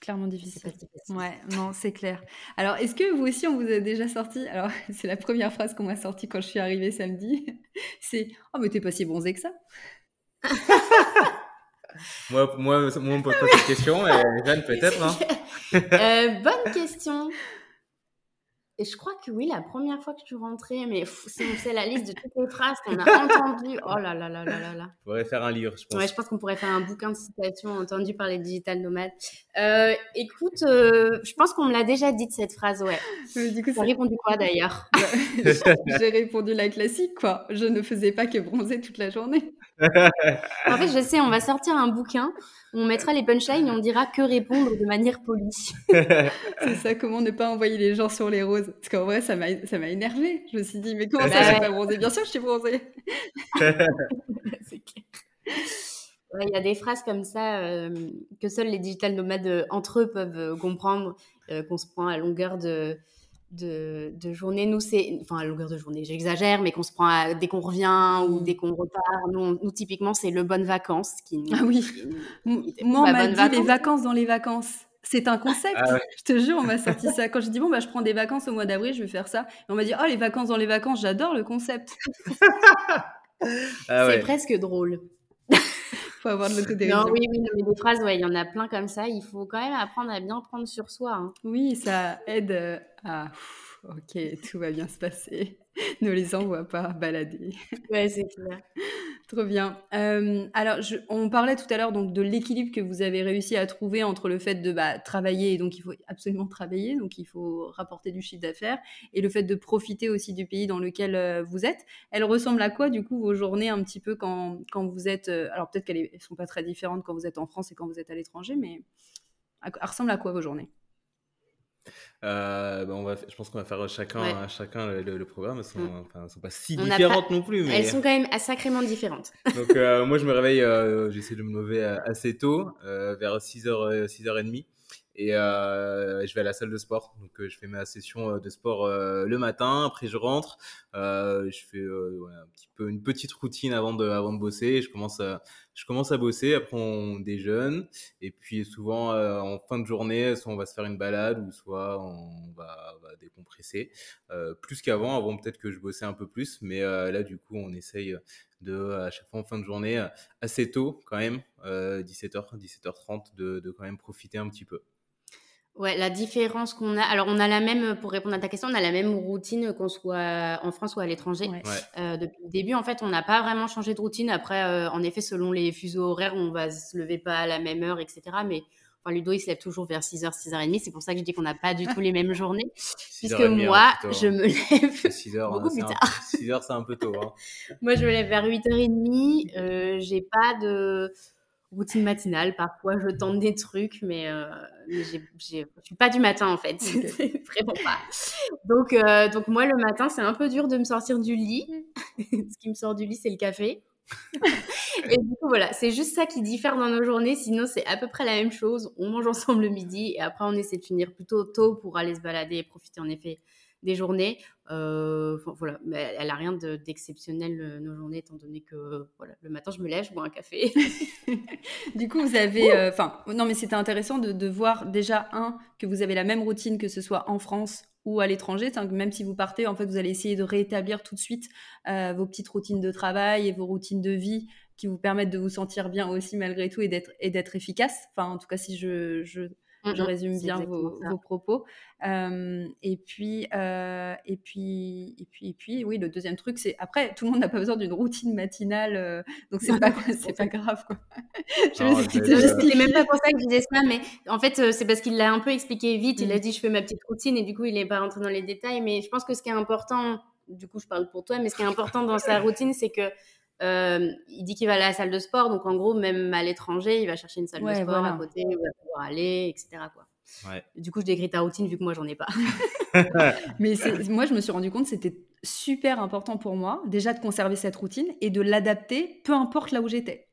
Clairement difficile. Ouais, non, c'est clair. Alors, est-ce que vous aussi, on vous a déjà sorti? Alors, <laughs> c'est la première phrase qu'on m'a sortie quand je suis arrivée samedi. <laughs> c'est Oh, mais t'es pas si bronzé que ça <laughs> moi, moi, moi, on me pose pas cette question, et Jeanne, peut-être. Hein. <laughs> Euh, bonne question. Et je crois que oui, la première fois que je suis rentrée, mais si on fait la liste de toutes les phrases qu'on a <laughs> entendues, oh là là là là là là. On pourrait faire un livre, je pense. Ouais, je pense qu'on pourrait faire un bouquin de citations entendues par les digital nomades. Euh, écoute, euh, je pense qu'on me l'a déjà dit de cette phrase, ouais. Mais du coup, ça répondu quoi d'ailleurs? <laughs> J'ai répondu la classique, quoi. Je ne faisais pas que bronzer toute la journée. En fait, je sais, on va sortir un bouquin on mettra les punchlines et on dira que répondre de manière polie. <laughs> c'est ça, comment ne pas envoyer les gens sur les roses Parce qu'en vrai, ça m'a, ça m'a énervé. Je me suis dit, mais comment ça, je suis pas bronzée Bien sûr, je suis bronzée. <laughs> c'est clair. Il y a des phrases comme ça euh, que seuls les digital nomades euh, entre eux peuvent euh, comprendre, qu'on se prend à longueur de, de, journée. Nous, c'est, enfin, à longueur de journée, j'exagère, mais qu'on se prend dès qu'on revient ou mmh. dès qu'on repart. Nous, nous typiquement, c'est le bonne vacances. Qui, ah oui. Moi, on m'a dit les vacances dans les vacances. C'est un concept. Ah je te jure, on m'a sorti ça. Quand j'ai dit, bon, bah, je prends des vacances au mois d'avril, je vais faire ça. Et on m'a dit, oh, les vacances dans les vacances, j'adore le concept. <laughs> Ah c'est presque drôle faut avoir de l'autodérision. Non, oui, oui, mais des phrases, ouais, il y en a plein comme ça. Il faut quand même apprendre à bien prendre sur soi. Hein. Oui, ça aide euh, à. Ok, tout va bien se passer. <laughs> ne les envoie pas balader. Ouais, c'est clair. Trop bien. Euh, alors, on parlait tout à l'heure donc de l'équilibre que vous avez réussi à trouver entre le fait de bah, travailler, et donc il faut absolument <laughs> travailler, donc il faut rapporter du chiffre d'affaires, et le fait de profiter aussi du pays dans lequel euh, vous êtes. Elles ressemblent à quoi, du coup, vos journées un petit peu quand, quand vous êtes... Euh, alors, peut-être qu'elles ne sont pas très différentes quand vous êtes en France et quand vous êtes à l'étranger, mais elles ressemblent à quoi vos journées? Euh, bah, on va, je pense qu'on va faire chacun, chacun le, programme. Elles sont, mm. sont pas si différentes non plus. Mais... Elles sont quand même sacrément différentes. <laughs> Donc, euh, moi, je me réveille, euh, j'essaie de me lever assez tôt, vers 6h, 6h30 et euh, je vais à la salle de sport. Donc euh, je fais ma session euh, de sport le matin, après je rentre, je fais un petit peu une petite routine avant de avant de bosser. Je commence à je commence à bosser, après on déjeune et puis souvent en fin de journée, soit on va se faire une balade ou soit on va, décompresser plus qu'avant. Avant, peut-être que je bossais un peu plus, mais là du coup on essaye de à chaque fois en fin de journée assez tôt quand même 17h 17h30 de, de quand même profiter un petit peu. Ouais, la différence qu'on a. Alors, on a la même, pour répondre à ta question, on a la même routine qu'on soit en France ou à l'étranger. Euh, depuis le début, en fait, on n'a pas vraiment changé de routine. Après, euh, en effet, selon les fuseaux horaires, on va se lever pas à la même heure, etc. Mais enfin, Ludo, il se lève toujours vers 6h, 6h30. C'est pour ça que je dis qu'on n'a pas du tout les mêmes journées. <laughs> Puisque moi, je me <laughs> lève 6h, beaucoup plus tard. 6h, c'est un peu tôt. Hein. <laughs> moi, je me lève vers 8h30. Euh, j'ai pas de routine matinale. Parfois, je tente des trucs, mais, euh, mais je ne suis pas du matin en fait. <laughs> Vraiment pas. Donc, euh, donc, moi, le matin, c'est un peu dur de me sortir du lit. <laughs> Ce qui me sort du lit, c'est le café. <laughs> et du coup, voilà, c'est juste ça qui diffère dans nos journées. Sinon, c'est à peu près la même chose. On mange ensemble le midi et après, on essaie de finir plutôt tôt pour aller se balader et profiter en effet des journées. Euh, voilà, mais elle a rien d'exceptionnel euh, nos journées, étant donné que voilà, le matin je me lève, je bois un café. <laughs> du coup, vous avez, euh, enfin, non, mais c'était intéressant de, de, voir déjà un que vous avez la même routine que ce soit en France ou à l'étranger. Même si vous partez, en fait, vous allez essayer de rétablir tout de suite vos petites routines de travail et vos routines de vie qui vous permettent de vous sentir bien aussi malgré tout et d'être et d'être efficace. Enfin, en tout cas, si je, je je mmh résume bien vos, propos. et puis, et puis, et puis, et puis, oui, le deuxième truc, c'est après, tout le monde n'a pas besoin d'une routine matinale, donc c'est pas, c'est pas grave, quoi. <laughs> je me même pas pour ça que je disais ça, mais en fait, c'est parce qu'il l'a un peu expliqué vite. Il a mmh. dit, je fais ma petite routine, et du coup, il n'est pas rentré dans les détails. Mais je pense que ce qui est important, du coup, je parle pour toi, mais ce qui est important dans sa routine, c'est que euh, il dit qu'il va aller à la salle de sport, donc en gros, même à l'étranger, il va chercher une salle de sport à côté où il va pouvoir aller, etc. Quoi. Du coup, je décris ta routine vu que moi, j'en ai pas. <laughs> Mais moi, je me suis rendu compte que c'était super important pour moi, déjà de conserver cette routine et de l'adapter, peu importe là où j'étais.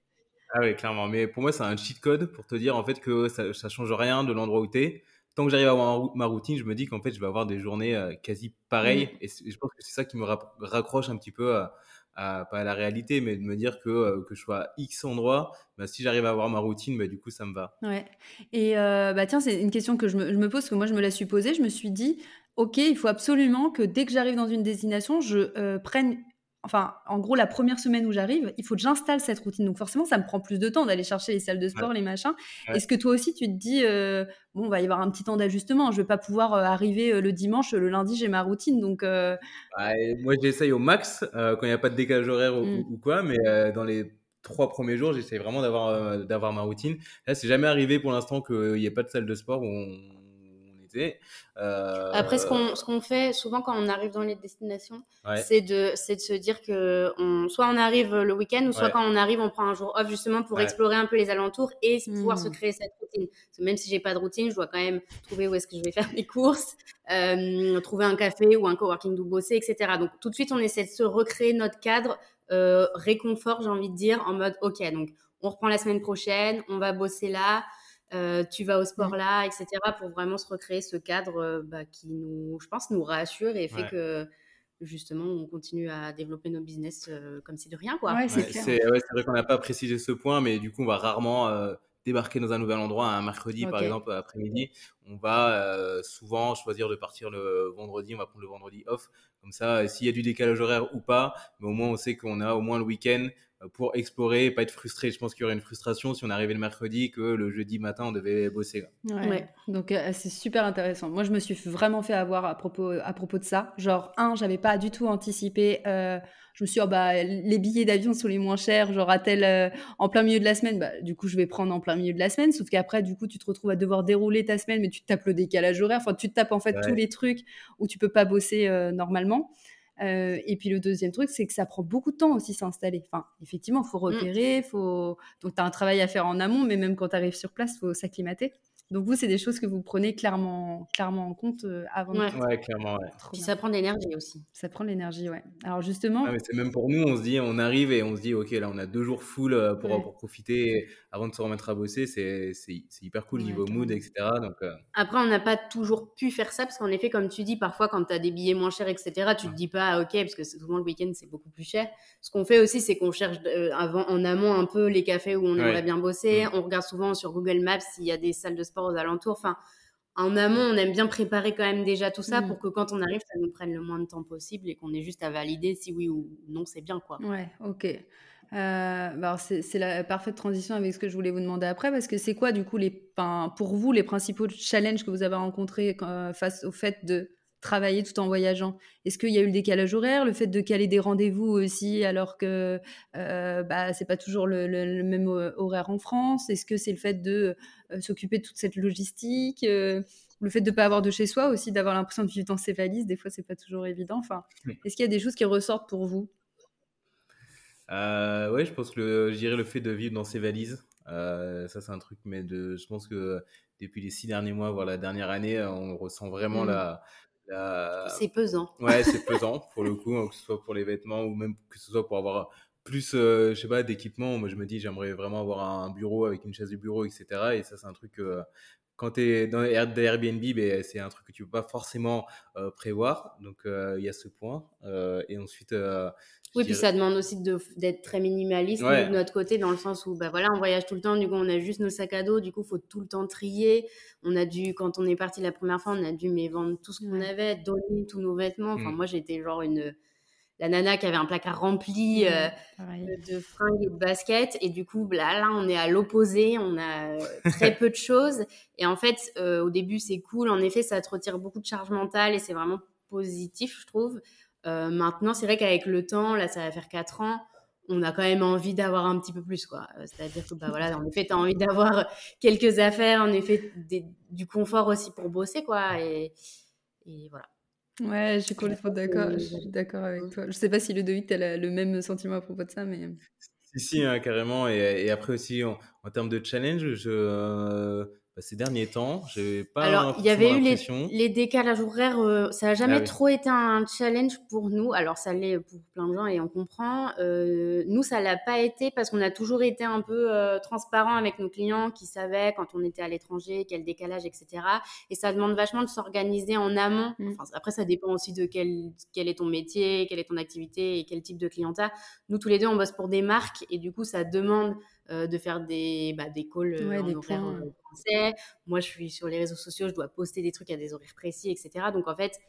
Ah oui, clairement. Mais pour moi, c'est un cheat code pour te dire en fait que ça, ça change rien de l'endroit où tu es. Tant que j'arrive à avoir ma routine, je me dis qu'en fait, je vais avoir des journées euh, quasi pareilles. Mmh. Et je pense que c'est ça qui me raccroche un petit peu à, pas à la réalité, mais de me dire que, euh, que je sois X endroit, bah, si j'arrive à avoir ma routine, bah, du coup, ça me va. Ouais. Et euh, bah, tiens, c'est une question que je me, je me, pose, parce que moi, je me la suis posée. Je me suis dit, OK, il faut absolument que dès que j'arrive dans une destination, je euh, prenne enfin, en gros, la première semaine où j'arrive, il faut que j'installe cette routine. Donc forcément, ça me prend plus de temps d'aller chercher les salles de sport, les machins. Est-ce que toi aussi, tu te dis, euh, bon, il va y avoir un petit temps d'ajustement. Je vais pas pouvoir euh, arriver euh, le dimanche, le lundi, j'ai ma routine. Donc, moi, j'essaye au max quand il n'y a pas de décalage horaire ou, mmh. quoi, mais dans les trois premiers jours, j'essaie vraiment d'avoir d'avoir ma routine. Là, c'est jamais arrivé pour l'instant qu'il n'y ait pas de salle de sport où on euh, Après, ce qu'on, ce qu'on fait souvent quand on arrive dans les destinations, c'est, de, c'est de se dire que on, soit on arrive le week-end, ou soit quand on arrive, on prend un jour off justement pour explorer un peu les alentours et pouvoir se mmh. créer cette routine. même si j'ai pas de routine, je dois quand même trouver où est-ce que je vais faire mes courses, euh, trouver un café ou un coworking d'où bosser, etc. Donc tout de suite, on essaie de se recréer notre cadre euh, réconfort, j'ai envie de dire, en mode ok, donc on reprend la semaine prochaine, on va bosser là. Euh, tu vas au sport mmh. là, etc., pour vraiment se recréer ce cadre euh, bah, qui nous, je pense, nous rassure et fait que justement on continue à développer nos business euh, comme si de rien. Quoi. c'est vrai qu'on n'a pas précisé ce point, mais du coup, on va rarement débarquer dans un nouvel endroit un mercredi, par exemple, après-midi. On va souvent choisir de partir le vendredi, on va prendre le vendredi off. Comme ça, s'il y a du décalage horaire ou pas, mais au moins on sait qu'on a au moins le week-end pour explorer et pas être frustré. Je pense qu'il y aurait une frustration si on arrivait le mercredi que le jeudi matin on devait bosser. Ouais. Donc euh, c'est super intéressant. Moi je me suis vraiment fait avoir à propos, à propos de ça. Genre, un, j'avais pas du tout anticipé. Euh, je me suis dit, oh, bah, les billets d'avion sont les moins chers, genre à tel, euh, en plein milieu de la semaine, bah, du coup je vais prendre en plein milieu de la semaine. Sauf qu'après, du coup, tu te retrouves à devoir dérouler ta semaine, mais tu te tapes le décalage horaire. Enfin, tu te tapes en fait tous les trucs où tu peux pas bosser normalement. Euh, et puis le deuxième truc, c'est que ça prend beaucoup de temps aussi s'installer. Enfin, effectivement, il faut mmh. repérer, faut... donc tu as un travail à faire en amont, mais même quand tu arrives sur place, il faut s'acclimater. Donc vous, c'est des choses que vous prenez clairement, clairement en compte euh, avant. Ouais, de... ouais clairement. Ouais. Puis ça prend de l'énergie aussi. Ça prend de l'énergie, ouais. Alors justement. Ah, c'est même pour nous, on se dit, on arrive et on se dit, ok, là, on a deux jours full euh, pour, pour profiter avant de se remettre à bosser. C'est hyper cool niveau mood, etc. Donc, euh, Après, on n'a pas toujours pu faire ça parce qu'en effet, comme tu dis, parfois quand tu as des billets moins chers, etc., tu te dis pas, ok, parce que souvent le week-end c'est beaucoup plus cher. Ce qu'on fait aussi, c'est qu'on cherche avant, en amont un peu les cafés où on aimerait bien bosser. Mm. On regarde souvent sur Google Maps s'il y a des salles de sport aux alentours. Enfin, en amont, on aime bien préparer quand même déjà tout ça mm. pour que quand on arrive, ça nous prenne le moins de temps possible et qu'on ait juste à valider si oui ou non c'est bien. quoi. Ouais, ok. Euh, bah c'est la parfaite transition avec ce que je voulais vous demander après, parce que c'est quoi du coup les, pour vous les principaux challenges que vous avez rencontrés face au fait de travailler tout en voyageant Est-ce qu'il y a eu le décalage horaire, le fait de caler des rendez-vous aussi alors que euh, bah, c'est pas toujours le, même horaire en France? Est-ce que c'est le fait de euh, s'occuper de toute cette logistique euh, le fait de ne pas avoir de chez soi aussi, d'avoir l'impression de vivre dans ses valises, des fois c'est pas toujours évident. Enfin, est-ce qu'il y a des choses qui ressortent pour vous? Euh, Oui, je pense que le, je dirais le fait de vivre dans ses valises. ça c'est un truc, mais de, je pense que depuis les six derniers mois, voire la dernière année, on ressent vraiment mmh. la, c'est pesant. Ouais, c'est <laughs> pesant pour le coup, hein, que ce soit pour les vêtements ou même que ce soit pour avoir plus, euh, je sais pas, d'équipement. Moi, je me dis, j'aimerais vraiment avoir un bureau avec une chaise de bureau, etc. Et ça, c'est un truc que quand tu es dans Airbnb, ben, c'est un truc que tu peux pas forcément euh, prévoir. Donc, euh, il y a ce point. et ensuite. Oui, puis ça demande aussi d'être très minimaliste de notre côté, dans le sens où bah, voilà, on voyage tout le temps, du coup, on a juste nos sacs à dos, du coup, il faut tout le temps trier. On a dû, quand on est parti la première fois, on a dû mais, vendre tout ce qu'on avait, donner tous nos vêtements. Enfin, mmh. moi, j'étais genre une la nana qui avait un placard rempli euh, de fringues et de baskets. Et du coup, là, là on est à l'opposé. On a euh, très peu de choses. Et en fait, euh, au début, c'est cool. En effet, ça te retire beaucoup de charge mentale et c'est vraiment positif, je trouve. Maintenant, c'est vrai qu'avec le temps, là, ça va faire 4 ans, on a quand même envie d'avoir un petit peu plus, quoi. C'est-à-dire que, bah voilà, en effet, tu as envie d'avoir quelques affaires, en effet, du confort aussi pour bosser, quoi. et voilà. Ouais, je suis complètement d'accord. Je suis d'accord avec toi. Je sais pas si le Ludovic, tu as le même sentiment à propos de ça, mais. Si, si, hein, carrément. Et, après aussi, en, termes de challenge, je, euh, ces derniers temps. J'ai pas Alors, il y avait eu les, les, décalages horaires, euh, ça n'a jamais ah trop été un challenge pour nous. Alors, ça l'est pour plein de gens et on comprend. Euh, nous, ça l'a pas été parce qu'on a toujours été un peu euh, transparent avec nos clients qui savaient quand on était à l'étranger, quel décalage, etc. Et ça demande vachement de s'organiser en amont. Mmh. Enfin, après, ça dépend aussi de quel, quel est ton métier, quelle est ton activité et quel type de clientèle. Nous, tous les deux, on bosse pour des marques et du coup, ça demande euh, de faire des, bah, des calls euh, en horaire euh, français. Moi, je suis sur les réseaux sociaux, je dois poster des trucs à des horaires précis, etc. Donc, en fait,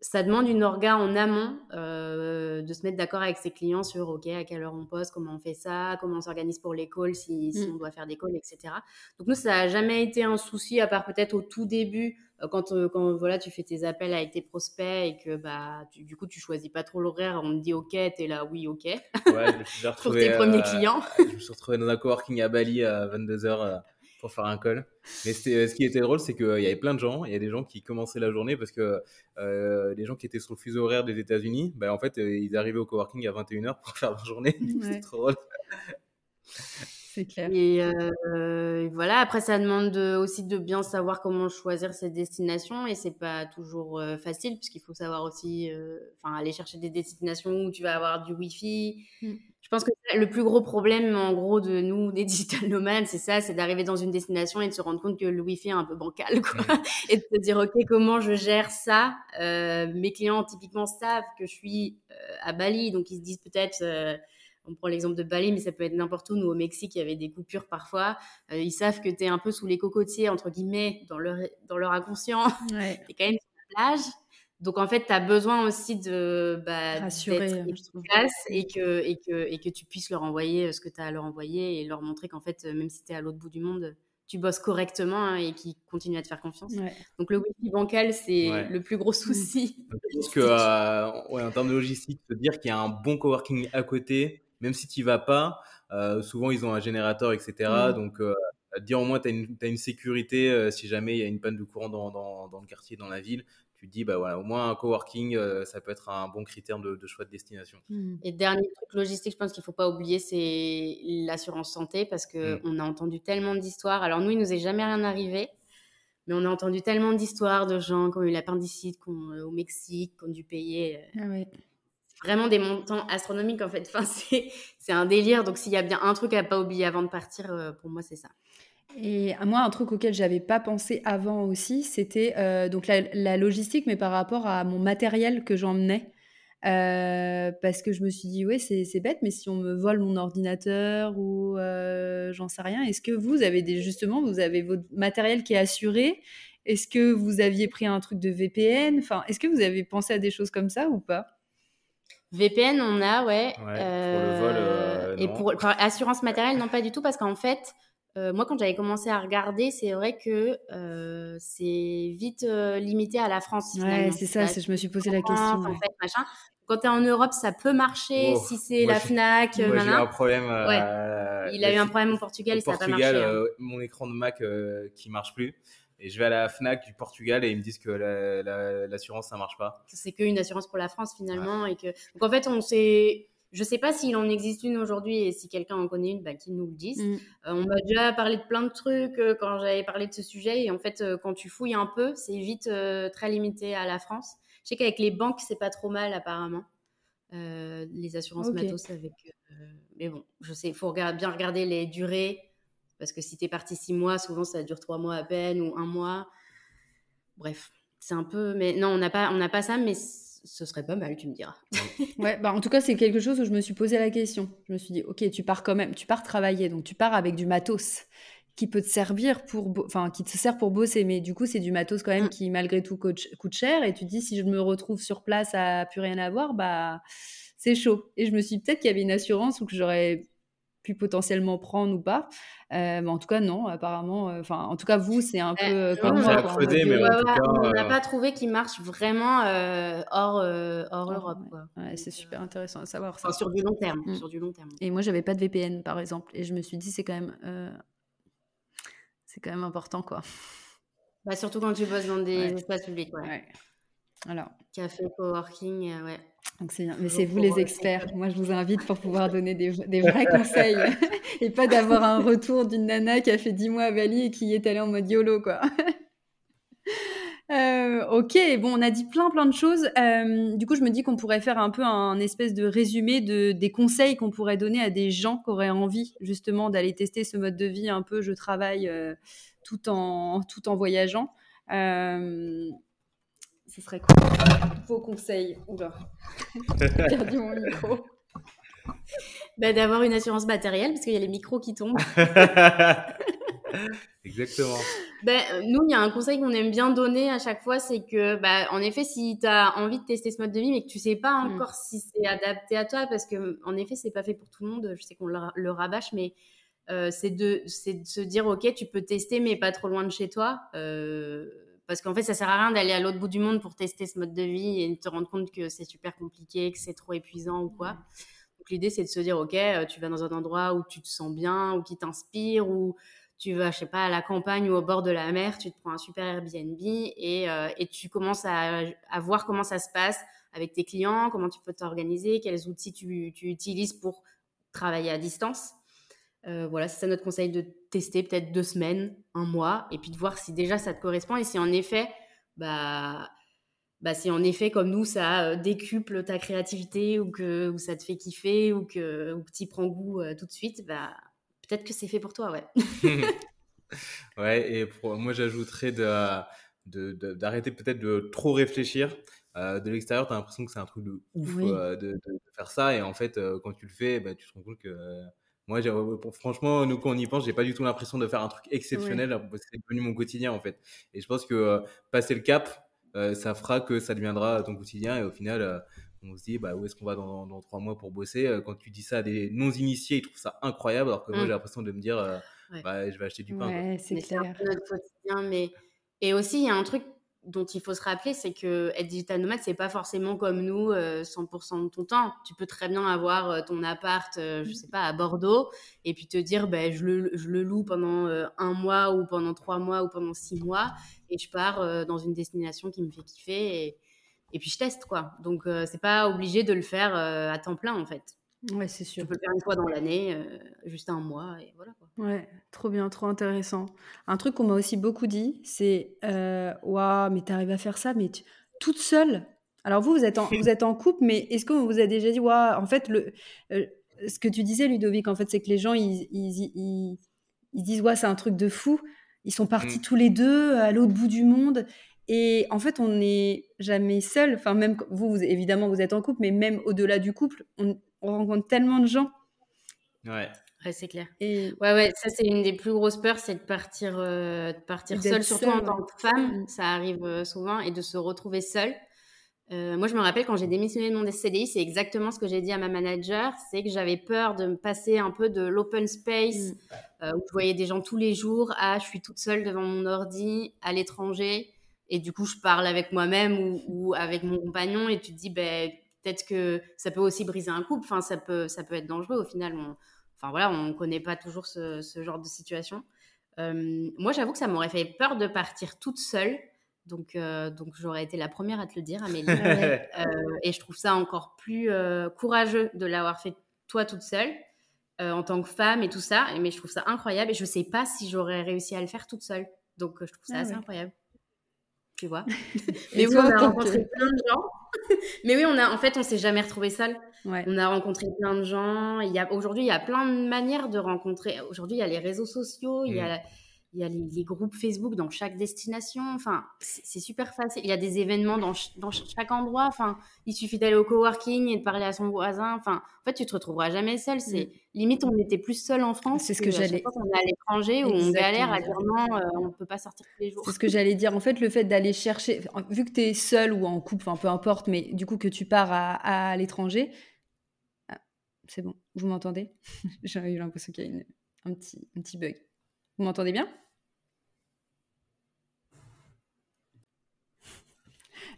ça demande une orga en amont euh, de se mettre d'accord avec ses clients sur OK, à quelle heure on poste, comment on fait ça, comment on s'organise pour les calls, si, si, mm. on doit faire des calls, etc. Donc nous, ça n'a jamais été un souci, à part peut-être au tout début, euh, quand, euh, quand voilà, tu fais tes appels avec tes prospects et que bah, du coup, tu choisis pas trop l'horaire, on te dit OK, tu es là, oui, OK. Ouais, je me suis <laughs> pour tes premiers clients. <laughs> je me suis retrouvé dans un coworking à Bali à 22h pour faire un call. Mais ce qui était drôle, c'est qu'il y avait plein de gens. Il y a des gens qui commençaient la journée parce que euh, les gens qui étaient sur le fuseau horaire des États-Unis, bah, en fait, euh, ils arrivaient au coworking à 21h pour <laughs> faire leur journée. <laughs> c'est trop drôle. C'est clair. Et euh, voilà, après, ça demande aussi de bien savoir comment choisir ses destinations et c'est pas toujours facile puisqu'il faut savoir aussi enfin aller chercher des destinations où tu vas avoir du Wi-Fi. Mm. Je pense que le plus gros problème, en gros, de nous, des <laughs> digital nomades, c'est ça, c'est d'arriver dans une destination et de se rendre compte que le Wi-Fi est un peu bancal, quoi. <laughs> et de se dire, OK, comment je gère ça? Euh, Mes clients, typiquement, savent que je suis euh, à Bali, donc ils se disent peut-être... Euh, on prend l'exemple de Bali, mais ça peut être n'importe où. Nous, au Mexique, il y avait des coupures parfois. ils savent que tu es un peu sous les cocotiers, entre guillemets, dans leur, dans leur inconscient. Ouais. <laughs> tu es quand même sur la plage. Donc en fait, tu as besoin aussi de bah, d'être efficace et que, et, que, et que tu puisses leur envoyer euh, ce que tu as à leur envoyer et leur montrer qu'en fait, euh, même si tu es à l'autre bout du monde, tu bosses correctement hein, et qu'ils continuent à te faire confiance. Donc le wifi bancal, c'est le plus gros mmh. souci. Je pense que, euh, ouais, en termes de logistique, te dire qu'il y a un bon coworking à côté, même si tu n'y vas pas, souvent ils ont un générateur, etc. Mmh. Donc dire au moins tu as, as, une sécurité si jamais il y a une panne de courant dans, dans, dans, le quartier, dans la ville tu te dis, bah voilà, au moins un coworking, euh, ça peut être un bon critère de, choix de destination. Mmh. Et dernier truc logistique, je pense qu'il ne faut pas oublier, c'est l'assurance santé parce qu'on mmh. on a entendu tellement d'histoires. Alors nous, il nous est jamais rien arrivé, mais on a entendu tellement d'histoires de gens qui ont eu l'appendicite euh, au Mexique, qui ont dû payer. Euh, ah vraiment des montants astronomiques en fait. <laughs> Enfin, c'est un délire. Donc s'il y a bien un truc à pas oublier avant de partir, pour moi, c'est ça. Et moi, un truc auquel j'avais pas pensé avant aussi, c'était euh, donc la, logistique, mais par rapport à mon matériel que j'emmenais. Euh, parce que je me suis dit, ouais, c'est bête, mais si on me vole mon ordinateur ou euh, j'en sais rien, est-ce que vous avez des, justement, vous avez votre matériel qui est assuré? Est-ce que vous aviez pris un truc de VPN Enfin, est-ce que vous avez pensé à des choses comme ça ou pas? VPN, on a, ouais. pour le vol, et pour, pour assurance matérielle, non, pas du tout, parce qu'en fait, euh, moi, quand j'avais commencé à regarder, c'est vrai que euh, c'est vite euh, limité à la France. Ouais, c'est ça, je me suis posé la question. En fait, machin. Quand tu es en Europe, ça peut marcher oh, si c'est la Fnac. Moi, j'ai un problème. Il a eu un problème au Portugal et ça n'a pas marché. Hein. mon écran de Mac qui marche plus. Et je vais à la Fnac du Portugal et ils me disent que l'assurance, la, ça marche pas. C'est qu'une assurance pour la France finalement. Et que... Donc en fait, on s'est je ne sais pas s'il en existe une aujourd'hui et si quelqu'un en connaît une, bah, qu'il nous le dise. Mm. Euh, on m'a déjà parlé de plein de trucs euh, quand j'avais parlé de ce sujet. Et en fait, euh, quand tu fouilles un peu, c'est vite très limité à la France. Je sais qu'avec les banques, c'est pas trop mal apparemment. les assurances matos avec. mais bon, je sais, il faut bien regarder les durées. Parce que si tu es parti six mois, souvent ça dure trois mois à peine ou un mois. Bref, c'est un peu. Mais non, on n'a pas, on pas ça, mais ce serait pas mal, tu me diras. ouais, bah en tout cas, c'est quelque chose où je me suis posé la question. Je me suis dit, ok, tu pars quand même, tu pars travailler, donc tu pars avec du matos qui peut te servir pour, enfin, qui te sert pour bosser, mais du coup, c'est du matos quand même mm. qui, malgré tout, coûte, cher. Et tu te dis, si je me retrouve sur place à plus rien avoir, bah, c'est chaud. Et je me suis dit, peut-être qu'il y avait une assurance ou que j'aurais pu potentiellement prendre ou pas. Euh, mais en tout cas, non, apparemment. Euh, enfin, en tout cas, vous, c'est un peu comme moi. on n'a pas trouvé qu'il marche vraiment euh, hors, hors Europe. Ouais, c'est super intéressant à savoir ça. sur du long terme. Mm. Sur du long terme. Et moi, j'avais pas de VPN, par exemple. Et je me suis dit, c'est quand même, c'est quand même important, quoi. Bah, surtout quand tu bosses dans des espaces publics. Ouais. Alors. Café, coworking, ouais. Donc c'est Mais c'est vous les experts. Moi, je vous invite pour pouvoir donner des, vrais conseils <laughs> et pas d'avoir un retour d'une nana qui a fait 10 mois à Bali et qui est allée en mode YOLO, quoi. <laughs> Euh, ok, bon, on a dit plein plein de choses. Euh, du coup, je me dis qu'on pourrait faire un peu un espèce de résumé de, des conseils qu'on pourrait donner à des gens qui auraient envie justement d'aller tester ce mode de vie un peu je travaille euh, tout, en, tout en voyageant. Ce serait quoi Vos conseils Oula, j'ai <laughs> perdu mon micro. Bah, D'avoir une assurance matérielle, parce qu'il y a les micros qui tombent. <laughs> Exactement. Ben, nous, il y a un conseil qu'on aime bien donner à chaque fois, c'est que, bah, en effet, si tu as envie de tester ce mode de vie, mais que tu sais pas mmh. encore si c'est adapté à toi, parce que, en effet, c'est pas fait pour tout le monde. Je sais qu'on le, rabâche, mais euh, c'est de, de, se dire, ok, tu peux tester, mais pas trop loin de chez toi. Euh, parce qu'en fait, ça sert à rien d'aller à l'autre bout du monde pour tester ce mode de vie et te rendre compte que c'est super compliqué, que c'est trop épuisant ou quoi. Donc l'idée, c'est de se dire, ok, euh, tu vas dans un endroit où tu te sens bien, ou qui t'inspire, ou tu vas, je sais pas, à la campagne ou au bord de la mer, tu te prends un super Airbnb et, euh, et tu commences à, à, voir comment ça se passe avec tes clients, comment tu peux t'organiser, quels outils tu, tu, utilises pour travailler à distance. Euh, voilà, c'est ça notre conseil de tester peut-être deux semaines, un mois, et puis de voir si déjà ça te correspond et si en effet, bah, bah si en effet comme nous ça euh, décuple ta créativité ou que ou ça te fait kiffer ou que ou tu y prends goût euh, tout de suite, bah peut-être que c'est fait pour toi, ouais. <laughs> <laughs> ouais, et moi j'ajouterais de, d'arrêter peut-être de trop réfléchir. de l'extérieur, tu as l'impression que c'est un truc de ouf de, de, faire ça, et en fait, quand tu le fais, bah, tu te rends compte que moi, franchement, nous, quand on y pense, j'ai pas du tout l'impression de faire un truc exceptionnel. C'est devenu mon quotidien, en fait. Et je pense que euh, passer le cap, euh, ça fera que ça deviendra ton quotidien. Et au final, euh, on se dit, bah, où est-ce qu'on va dans, dans, trois mois pour bosser? Quand tu dis ça à des non-initiés, ils trouvent ça incroyable. Alors que moi, mmh. j'ai l'impression de me dire, bah, je vais acheter du pain. Ouais, c'est clair. notre quotidien. Mais... Et aussi, il y a un truc dont il faut se rappeler, c'est que être digital nomade, c'est pas forcément comme nous 100% euh, de ton temps. Tu peux très bien avoir euh, ton appart, euh, je sais pas, à Bordeaux, et puis te dire, ben, je, le, loue pendant un mois ou pendant trois mois ou pendant six mois, et je pars dans une destination qui me fait kiffer, et, et puis je teste, quoi. Donc, c'est pas obligé de le faire à temps plein, en fait. Ouais, c'est sûr. Tu peux le faire une fois dans l'année, juste un mois, et voilà. Quoi. Ouais, trop bien, trop intéressant. Un truc qu'on m'a aussi beaucoup dit, c'est euh, Waouh, mais t'arrives à faire ça, mais toute seule. Alors vous, vous êtes en, vous êtes en couple, mais est-ce qu'on vous a déjà dit Waouh, en fait, le, euh, ce que tu disais, Ludovic, en fait, c'est que les gens, ils, ils, ils, disent Ouais, c'est un truc de fou. Ils sont partis mmh. tous les deux à l'autre bout du monde. Et en fait, on n'est jamais seul. Enfin, même vous, vous, évidemment, vous êtes en couple, mais même au-delà du couple, on, on rencontre tellement de gens. Ouais. Ouais, c'est clair. Et... Ouais, ouais, ça c'est une des plus grosses peurs, c'est de partir, euh, de partir seule, surtout en tant que femme, mm. ça arrive euh, souvent, et de se retrouver seule. Euh, moi, je me rappelle quand j'ai démissionné de mon CDI, c'est exactement ce que j'ai dit à ma manager, c'est que j'avais peur de me passer un peu de l'open space, mm. où je voyais des gens tous les jours, à je suis toute seule devant mon ordi, à l'étranger, et du coup, je parle avec moi-même ou, ou, avec mon compagnon, et tu te dis, ben, peut-être que ça peut aussi briser un couple, enfin, ça peut, ça peut être dangereux au final. On, Enfin voilà, on ne connaît pas toujours ce, genre de situation. Euh, moi, j'avoue que ça m'aurait fait peur de partir toute seule. Donc, euh, donc j'aurais été la première à te le dire, Amélie. <laughs> Euh, et je trouve ça encore plus courageux de l'avoir fait toi toute seule, en tant que femme et tout ça. Mais je trouve ça incroyable et je ne sais pas si j'aurais réussi à le faire toute seule. Donc, je trouve ça ah assez incroyable tu vois. <laughs> Mais oui, on a rencontré plein de gens. <laughs> Mais oui, on a, en fait, on s'est jamais retrouvé seul. On a rencontré plein de gens. Il y a, aujourd'hui, il y a plein de manières de rencontrer. Aujourd'hui, il y a les réseaux sociaux, il y a mm il y a les, groupes Facebook dans chaque destination. Enfin, c'est super facile. Il y a des événements dans, dans, chaque endroit. Enfin, il suffit d'aller au coworking et de parler à son voisin. Enfin, en fait, tu te retrouveras jamais seul. C'est mm. limite, on était plus seul en France. C'est ce que, j'allais. On est à l'étranger où on galère à dire non, euh, on ne peut pas sortir tous les jours. C'est ce que j'allais dire. En fait, le fait d'aller chercher, vu que tu es seul ou en couple, enfin peu importe, mais du coup que tu pars à, à l'étranger, ah, c'est bon. Vous m'entendez? <laughs> J'ai eu l'impression qu'il y a une, un petit, un petit bug. Vous m'entendez bien?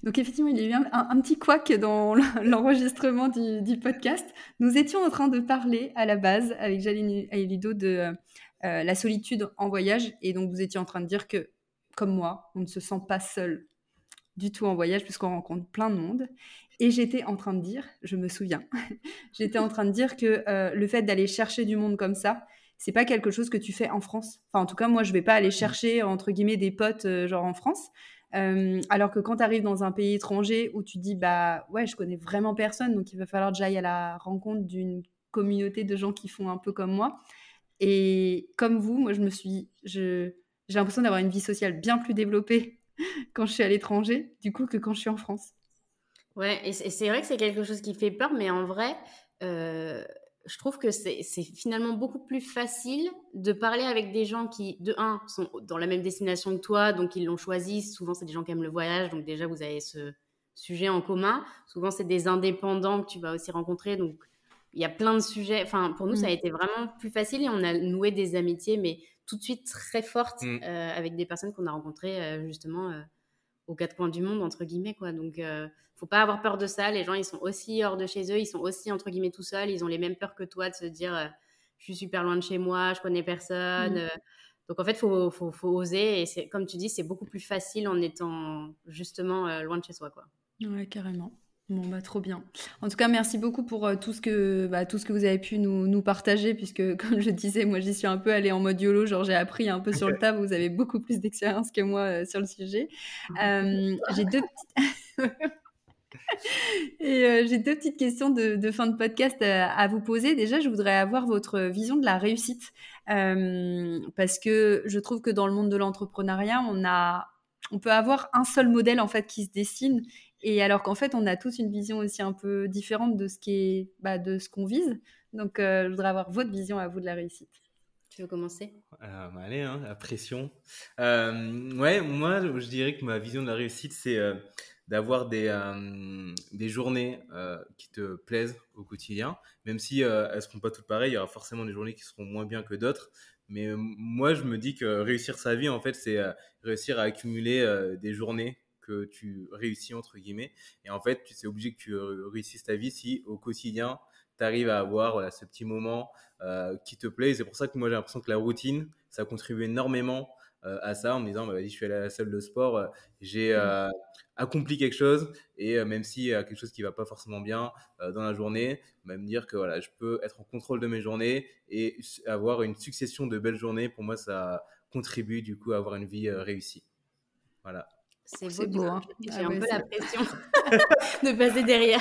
Donc effectivement, il y a eu un, petit couac dans <laughs> l'enregistrement du, podcast. Nous étions en train de parler à la base avec Jaline et de euh, la solitude en voyage. Et donc vous étiez en train de dire que, comme moi, on ne se sent pas seul du tout en voyage puisqu'on rencontre plein de monde. Et j'étais en train de dire, je me souviens, <laughs> j'étais en train de dire que euh, le fait d'aller chercher du monde comme ça, c'est pas quelque chose que tu fais en France. Enfin, en tout cas, moi, je vais pas aller chercher entre guillemets des potes genre en France. Euh, alors que quand tu arrives dans un pays étranger où tu dis, bah ouais, je connais vraiment personne, donc il va falloir que j'aille à la rencontre d'une communauté de gens qui font un peu comme moi. Et comme vous, moi, je me suis, j'ai l'impression d'avoir une vie sociale bien plus développée <laughs> quand je suis à l'étranger, du coup, que quand je suis en France. Ouais, et c'est vrai que c'est quelque chose qui fait peur, mais en vrai, euh, je trouve que c'est finalement beaucoup plus facile de parler avec des gens qui, de un, sont dans la même destination que toi, donc ils l'ont choisi. Souvent, c'est des gens qui aiment le voyage, donc déjà, vous avez ce sujet en commun. Souvent, c'est des indépendants que tu vas aussi rencontrer, donc il y a plein de sujets. Enfin, pour nous, ça a mm. été vraiment plus facile et on a noué des amitiés, mais tout de suite très fortes mm. euh, avec des personnes qu'on a rencontrées euh, justement euh, aux quatre coins du monde, entre guillemets. Quoi. Donc, faut pas avoir peur de ça. Les gens, ils sont aussi hors de chez eux, ils sont aussi, entre guillemets, tout seuls. Ils ont les mêmes peurs que toi de se dire je suis super loin de chez moi, je connais personne. Mm. donc, en fait, il faut, faut, faut, oser. Et comme tu dis, c'est beaucoup plus facile en étant justement loin de chez soi. Quoi. Ouais, carrément. Bon, bah, trop bien. En tout cas, merci beaucoup pour euh, tout, ce que, bah, tout ce que vous avez pu nous, nous, partager, puisque, <laughs> comme je disais, moi, j'y suis un peu allée en mode YOLO, genre j'ai appris un peu sur le tas, vous avez beaucoup plus d'expérience que moi euh, sur le sujet. Euh, j'ai deux petites... <laughs> Et j'ai deux petites questions de, de fin de podcast à, vous poser. Déjà, je voudrais avoir votre vision de la réussite, parce que je trouve que dans le monde de l'entrepreneuriat, on a on peut avoir un seul modèle en fait qui se dessine et alors qu'en fait, on a tous une vision aussi un peu différente de ce qui est, bah, de ce qu'on vise. Donc, euh, je voudrais avoir votre vision à vous de la réussite. Tu veux commencer? Euh, bah, Allez, hein, la pression. Euh, ouais, moi, je dirais que ma vision de la réussite, c'est d'avoir des, des journées qui te plaisent au quotidien, même si elles ne seront pas toutes pareilles. Il y aura forcément des journées qui seront moins bien que d'autres. Mais moi, je me dis que réussir sa vie, en fait, c'est réussir à accumuler des journées tu réussis, entre guillemets. Et en fait, tu es obligé que tu réussisses ta vie si au quotidien, tu arrives à avoir ce petit moment euh, qui te plaît. c'est pour ça que moi, j'ai l'impression que la routine, ça contribue énormément euh, à ça en me disant, bah, vas-y, je suis allé à la salle de sport, euh, j'ai mmh. accompli quelque chose. Et même a quelque chose qui va pas forcément bien dans la journée, bah, me dire que voilà, je peux être en contrôle de mes journées et avoir une succession de belles journées. Pour moi, ça contribue du coup à avoir une vie réussie. Voilà. C'est beau, hein. J'ai ah un peu la pression <laughs> <laughs> de passer derrière.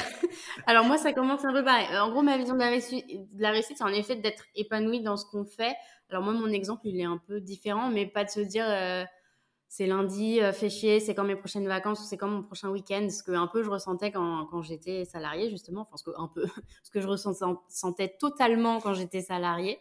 Alors moi, ça commence un peu pareil. En gros, ma vision de la réussite, de la réussite c'est en effet d'être épanoui dans ce qu'on fait. Alors moi, mon exemple, il est un peu différent, mais pas de se dire euh, c'est lundi, euh, fait chier, c'est quand mes prochaines vacances ou c'est quand mon prochain week-end. Ce que un peu je ressentais quand, quand j'étais salarié justement. Enfin, ce que un peu, <laughs> ce que je ressentais totalement quand j'étais salarié.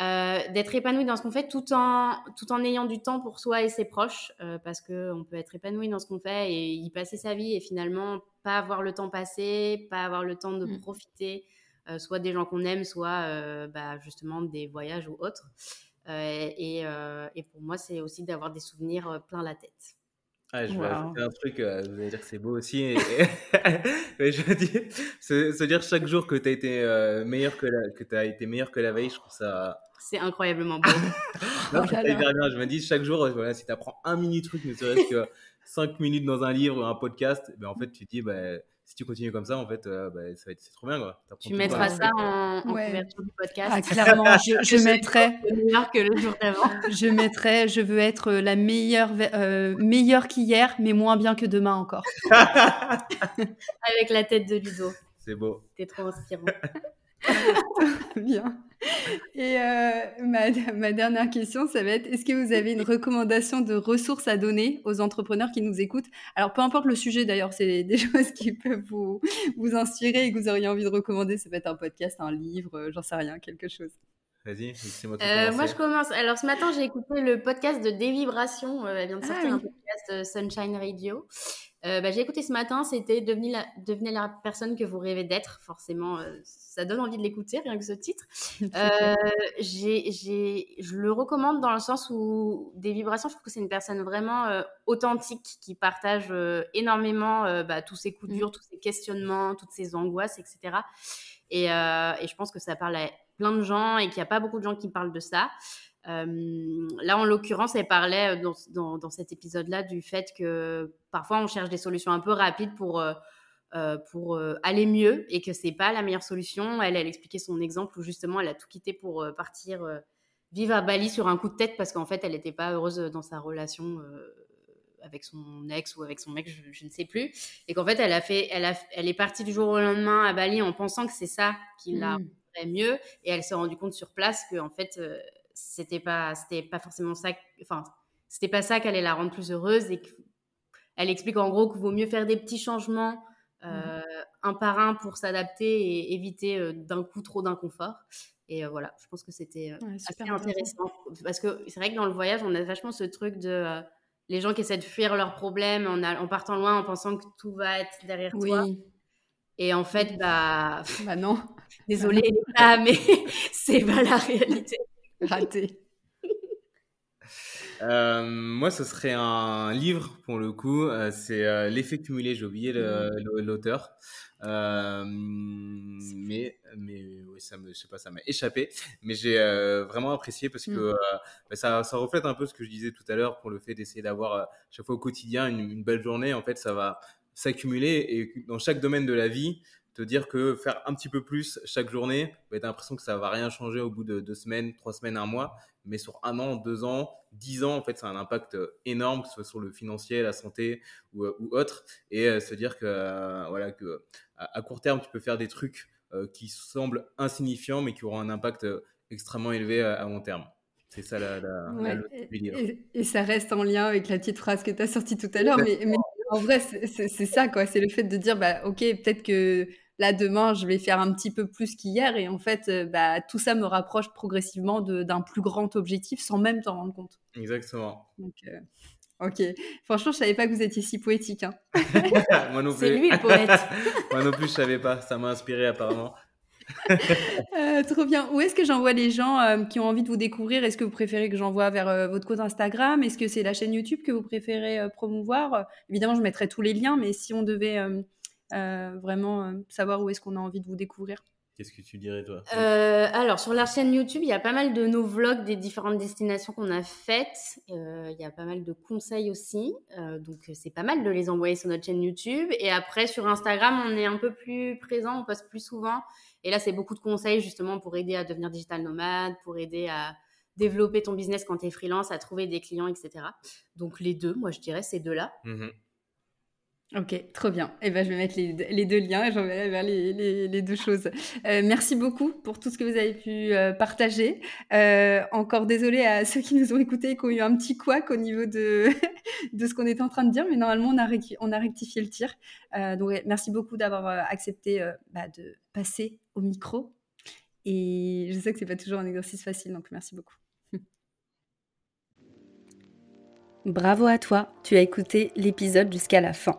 Euh, d'être épanoui dans ce qu'on fait tout en, tout en ayant du temps pour soi et ses proches, euh, parce qu'on peut être épanoui dans ce qu'on fait et y passer sa vie et finalement pas avoir le temps passé, pas avoir le temps de mm. profiter, euh, soit des gens qu'on aime, soit bah, justement des voyages ou autres. Et, et, pour moi, c'est aussi d'avoir des souvenirs plein la tête. Ah, je vais ajouter un truc, vous allez dire que c'est beau aussi. <laughs> Mais je veux dire, se, dire chaque jour que tu as été meilleur que la, que as été meilleur que la veille, je trouve ça c'est incroyablement beau. <laughs> non, Je me dis chaque jour, voilà, si tu apprends un mini truc, ne serait-ce que <laughs> 5 minutes dans un livre, un podcast, ben, en fait, tu te dis, ben, si tu continues comme ça, en fait, euh, ben, ça va être, c'est trop bien. Quoi. Tu mettras ça en, couverture du podcast. Ah, <laughs> clairement, je, je mettrai. meilleur que le jour d'avant. Je mettrai, je veux être la meilleure, euh, meilleure qu'hier, mais moins bien que demain encore. Avec la tête de Ludo. C'est beau. T'es trop inspirant. Bien. <laughs> Et euh, ma, <laughs> ma, dernière question, ça va être est-ce que vous avez une recommandation de ressources à donner aux entrepreneurs qui nous écoutent? Alors, peu importe le sujet d'ailleurs, c'est des <laughs> choses qui peuvent vous, vous inspirer et que vous auriez envie de recommander. Ça peut être un podcast, un livre, euh, j'en sais rien, quelque chose. Vas-y, c'est moi euh, Moi, je commence. Alors, ce matin, j'ai écouté le podcast de Dévibration. elle vient de ah sortir un podcast Sunshine Radio. Euh, bah, j'ai écouté ce matin, c'était devenez la, devenez la personne que vous rêvez d'être. Forcément, euh, ça donne envie de l'écouter, rien que ce titre. <laughs> Euh, j'ai, je le recommande dans le sens où des vibrations, je trouve que c'est une personne vraiment authentique qui partage énormément bah, tous ses coups mmh. durs, tous ses questionnements, toutes ses angoisses, etc. Et, et je pense que ça parle à plein de gens et qu'il n'y a pas beaucoup de gens qui parlent de ça. Euh, là, en l'occurrence, elle parlait dans, dans, cet épisode-là du fait que parfois on cherche des solutions un peu rapides pour, euh, pour aller mieux et que c'est pas la meilleure solution. Elle, elle expliquait son exemple où justement elle a tout quitté pour partir vivre à Bali sur un coup de tête parce qu'en fait elle n'était pas heureuse dans sa relation avec son ex ou avec son mec, je, ne sais plus, et qu'en fait elle a fait, elle, a, elle est partie du jour au lendemain à Bali en pensant que c'est ça qui la mmh. mieux, et elle s'est rendue compte sur place que en fait c'était pas c'était pas forcément ça enfin c'était pas ça qui allait la rendre plus heureuse et elle explique en gros qu'il vaut mieux faire des petits changements mmh. euh, un par un pour s'adapter et éviter d'un coup trop d'inconfort. Et voilà, je pense que c'était assez intéressant. Parce que c'est vrai que dans le voyage, on a vachement ce truc de les gens qui essaient de fuir leurs problèmes en, en, partant loin en pensant que tout va être derrière oui. toi. Et en fait, bah. Bah non. <laughs> Désolée, bah mais <laughs> c'est pas la réalité. Raté. Euh, moi, ce serait un livre pour le coup. Euh, c'est euh, L'effet cumulé. J'ai oublié mmh. l'auteur. mais mais oui, ça me, je sais pas, ça m'a échappé. Mais j'ai vraiment apprécié parce que mmh. bah, ça, ça, reflète un peu ce que je disais tout à l'heure pour le fait d'essayer d'avoir chaque fois au quotidien une, une, belle journée. En fait, ça va s'accumuler et dans chaque domaine de la vie, te dire que faire un petit peu plus chaque journée, bah, tu as l'impression que ça va rien changer au bout de deux semaines, trois semaines, un mois, mais sur un an, deux ans, dix ans, en fait, ça a un impact énorme, que ce soit sur le financier, la santé ou, ou autre, et euh, se dire que euh, voilà que à, court terme, tu peux faire des trucs euh, qui semblent insignifiants, mais qui auront un impact extrêmement élevé à, long terme. C'est ça la, la, et, et, ça reste en lien avec la petite phrase que tu as sortie tout à l'heure, mais, mais, en vrai, c'est ça, quoi. C'est le fait de dire, bah, ok, peut-être que là demain je vais faire un petit peu plus qu'hier et en fait euh, bah, tout ça me rapproche progressivement d'un plus grand objectif sans même t'en rendre compte. Exactement. Euh, ok, franchement je savais pas que vous étiez si poétique. Hein. <laughs> Moi non plus. C'est lui le poète. <laughs> Moi non plus je savais pas, ça m'a inspiré apparemment. <laughs> Euh, trop bien. Où est-ce que j'envoie les gens qui ont envie de vous découvrir? Est-ce que vous préférez que j'envoie vers votre compte Instagram? Est-ce que c'est la chaîne YouTube que vous préférez promouvoir? Évidemment, je mettrai tous les liens, mais si on devait euh, vraiment euh, savoir où est-ce qu'on a envie de vous découvrir. Qu'est-ce que tu dirais toi? Euh, Alors sur la chaîne YouTube, il y a pas mal de nos vlogs des différentes destinations qu'on a faites. il y a pas mal de conseils aussi, donc c'est pas mal de les envoyer sur notre chaîne YouTube. Et après sur Instagram, on est un peu plus présent, on poste plus souvent. Et là, c'est beaucoup de conseils justement pour aider à devenir digital nomade, pour aider à développer ton business quand tu es freelance, à trouver des clients, etc. Donc les deux, moi je dirais ces deux-là. Mmh Ok, trop bien. Eh ben, je vais mettre les, deux liens et j'enverrai vers les, deux choses. Euh, merci beaucoup pour tout ce que vous avez pu euh, partager. Euh, encore désolé à <laughs> ceux qui nous ont écoutés et qui ont eu un petit couac au niveau de, <laughs> de ce qu'on était en train de dire, mais normalement, on a, rectifié le tir. donc, merci beaucoup d'avoir accepté bah, de passer au micro. Et je sais que c'est pas toujours un exercice facile, donc merci beaucoup. <laughs> Bravo à toi, tu as écouté l'épisode jusqu'à la fin.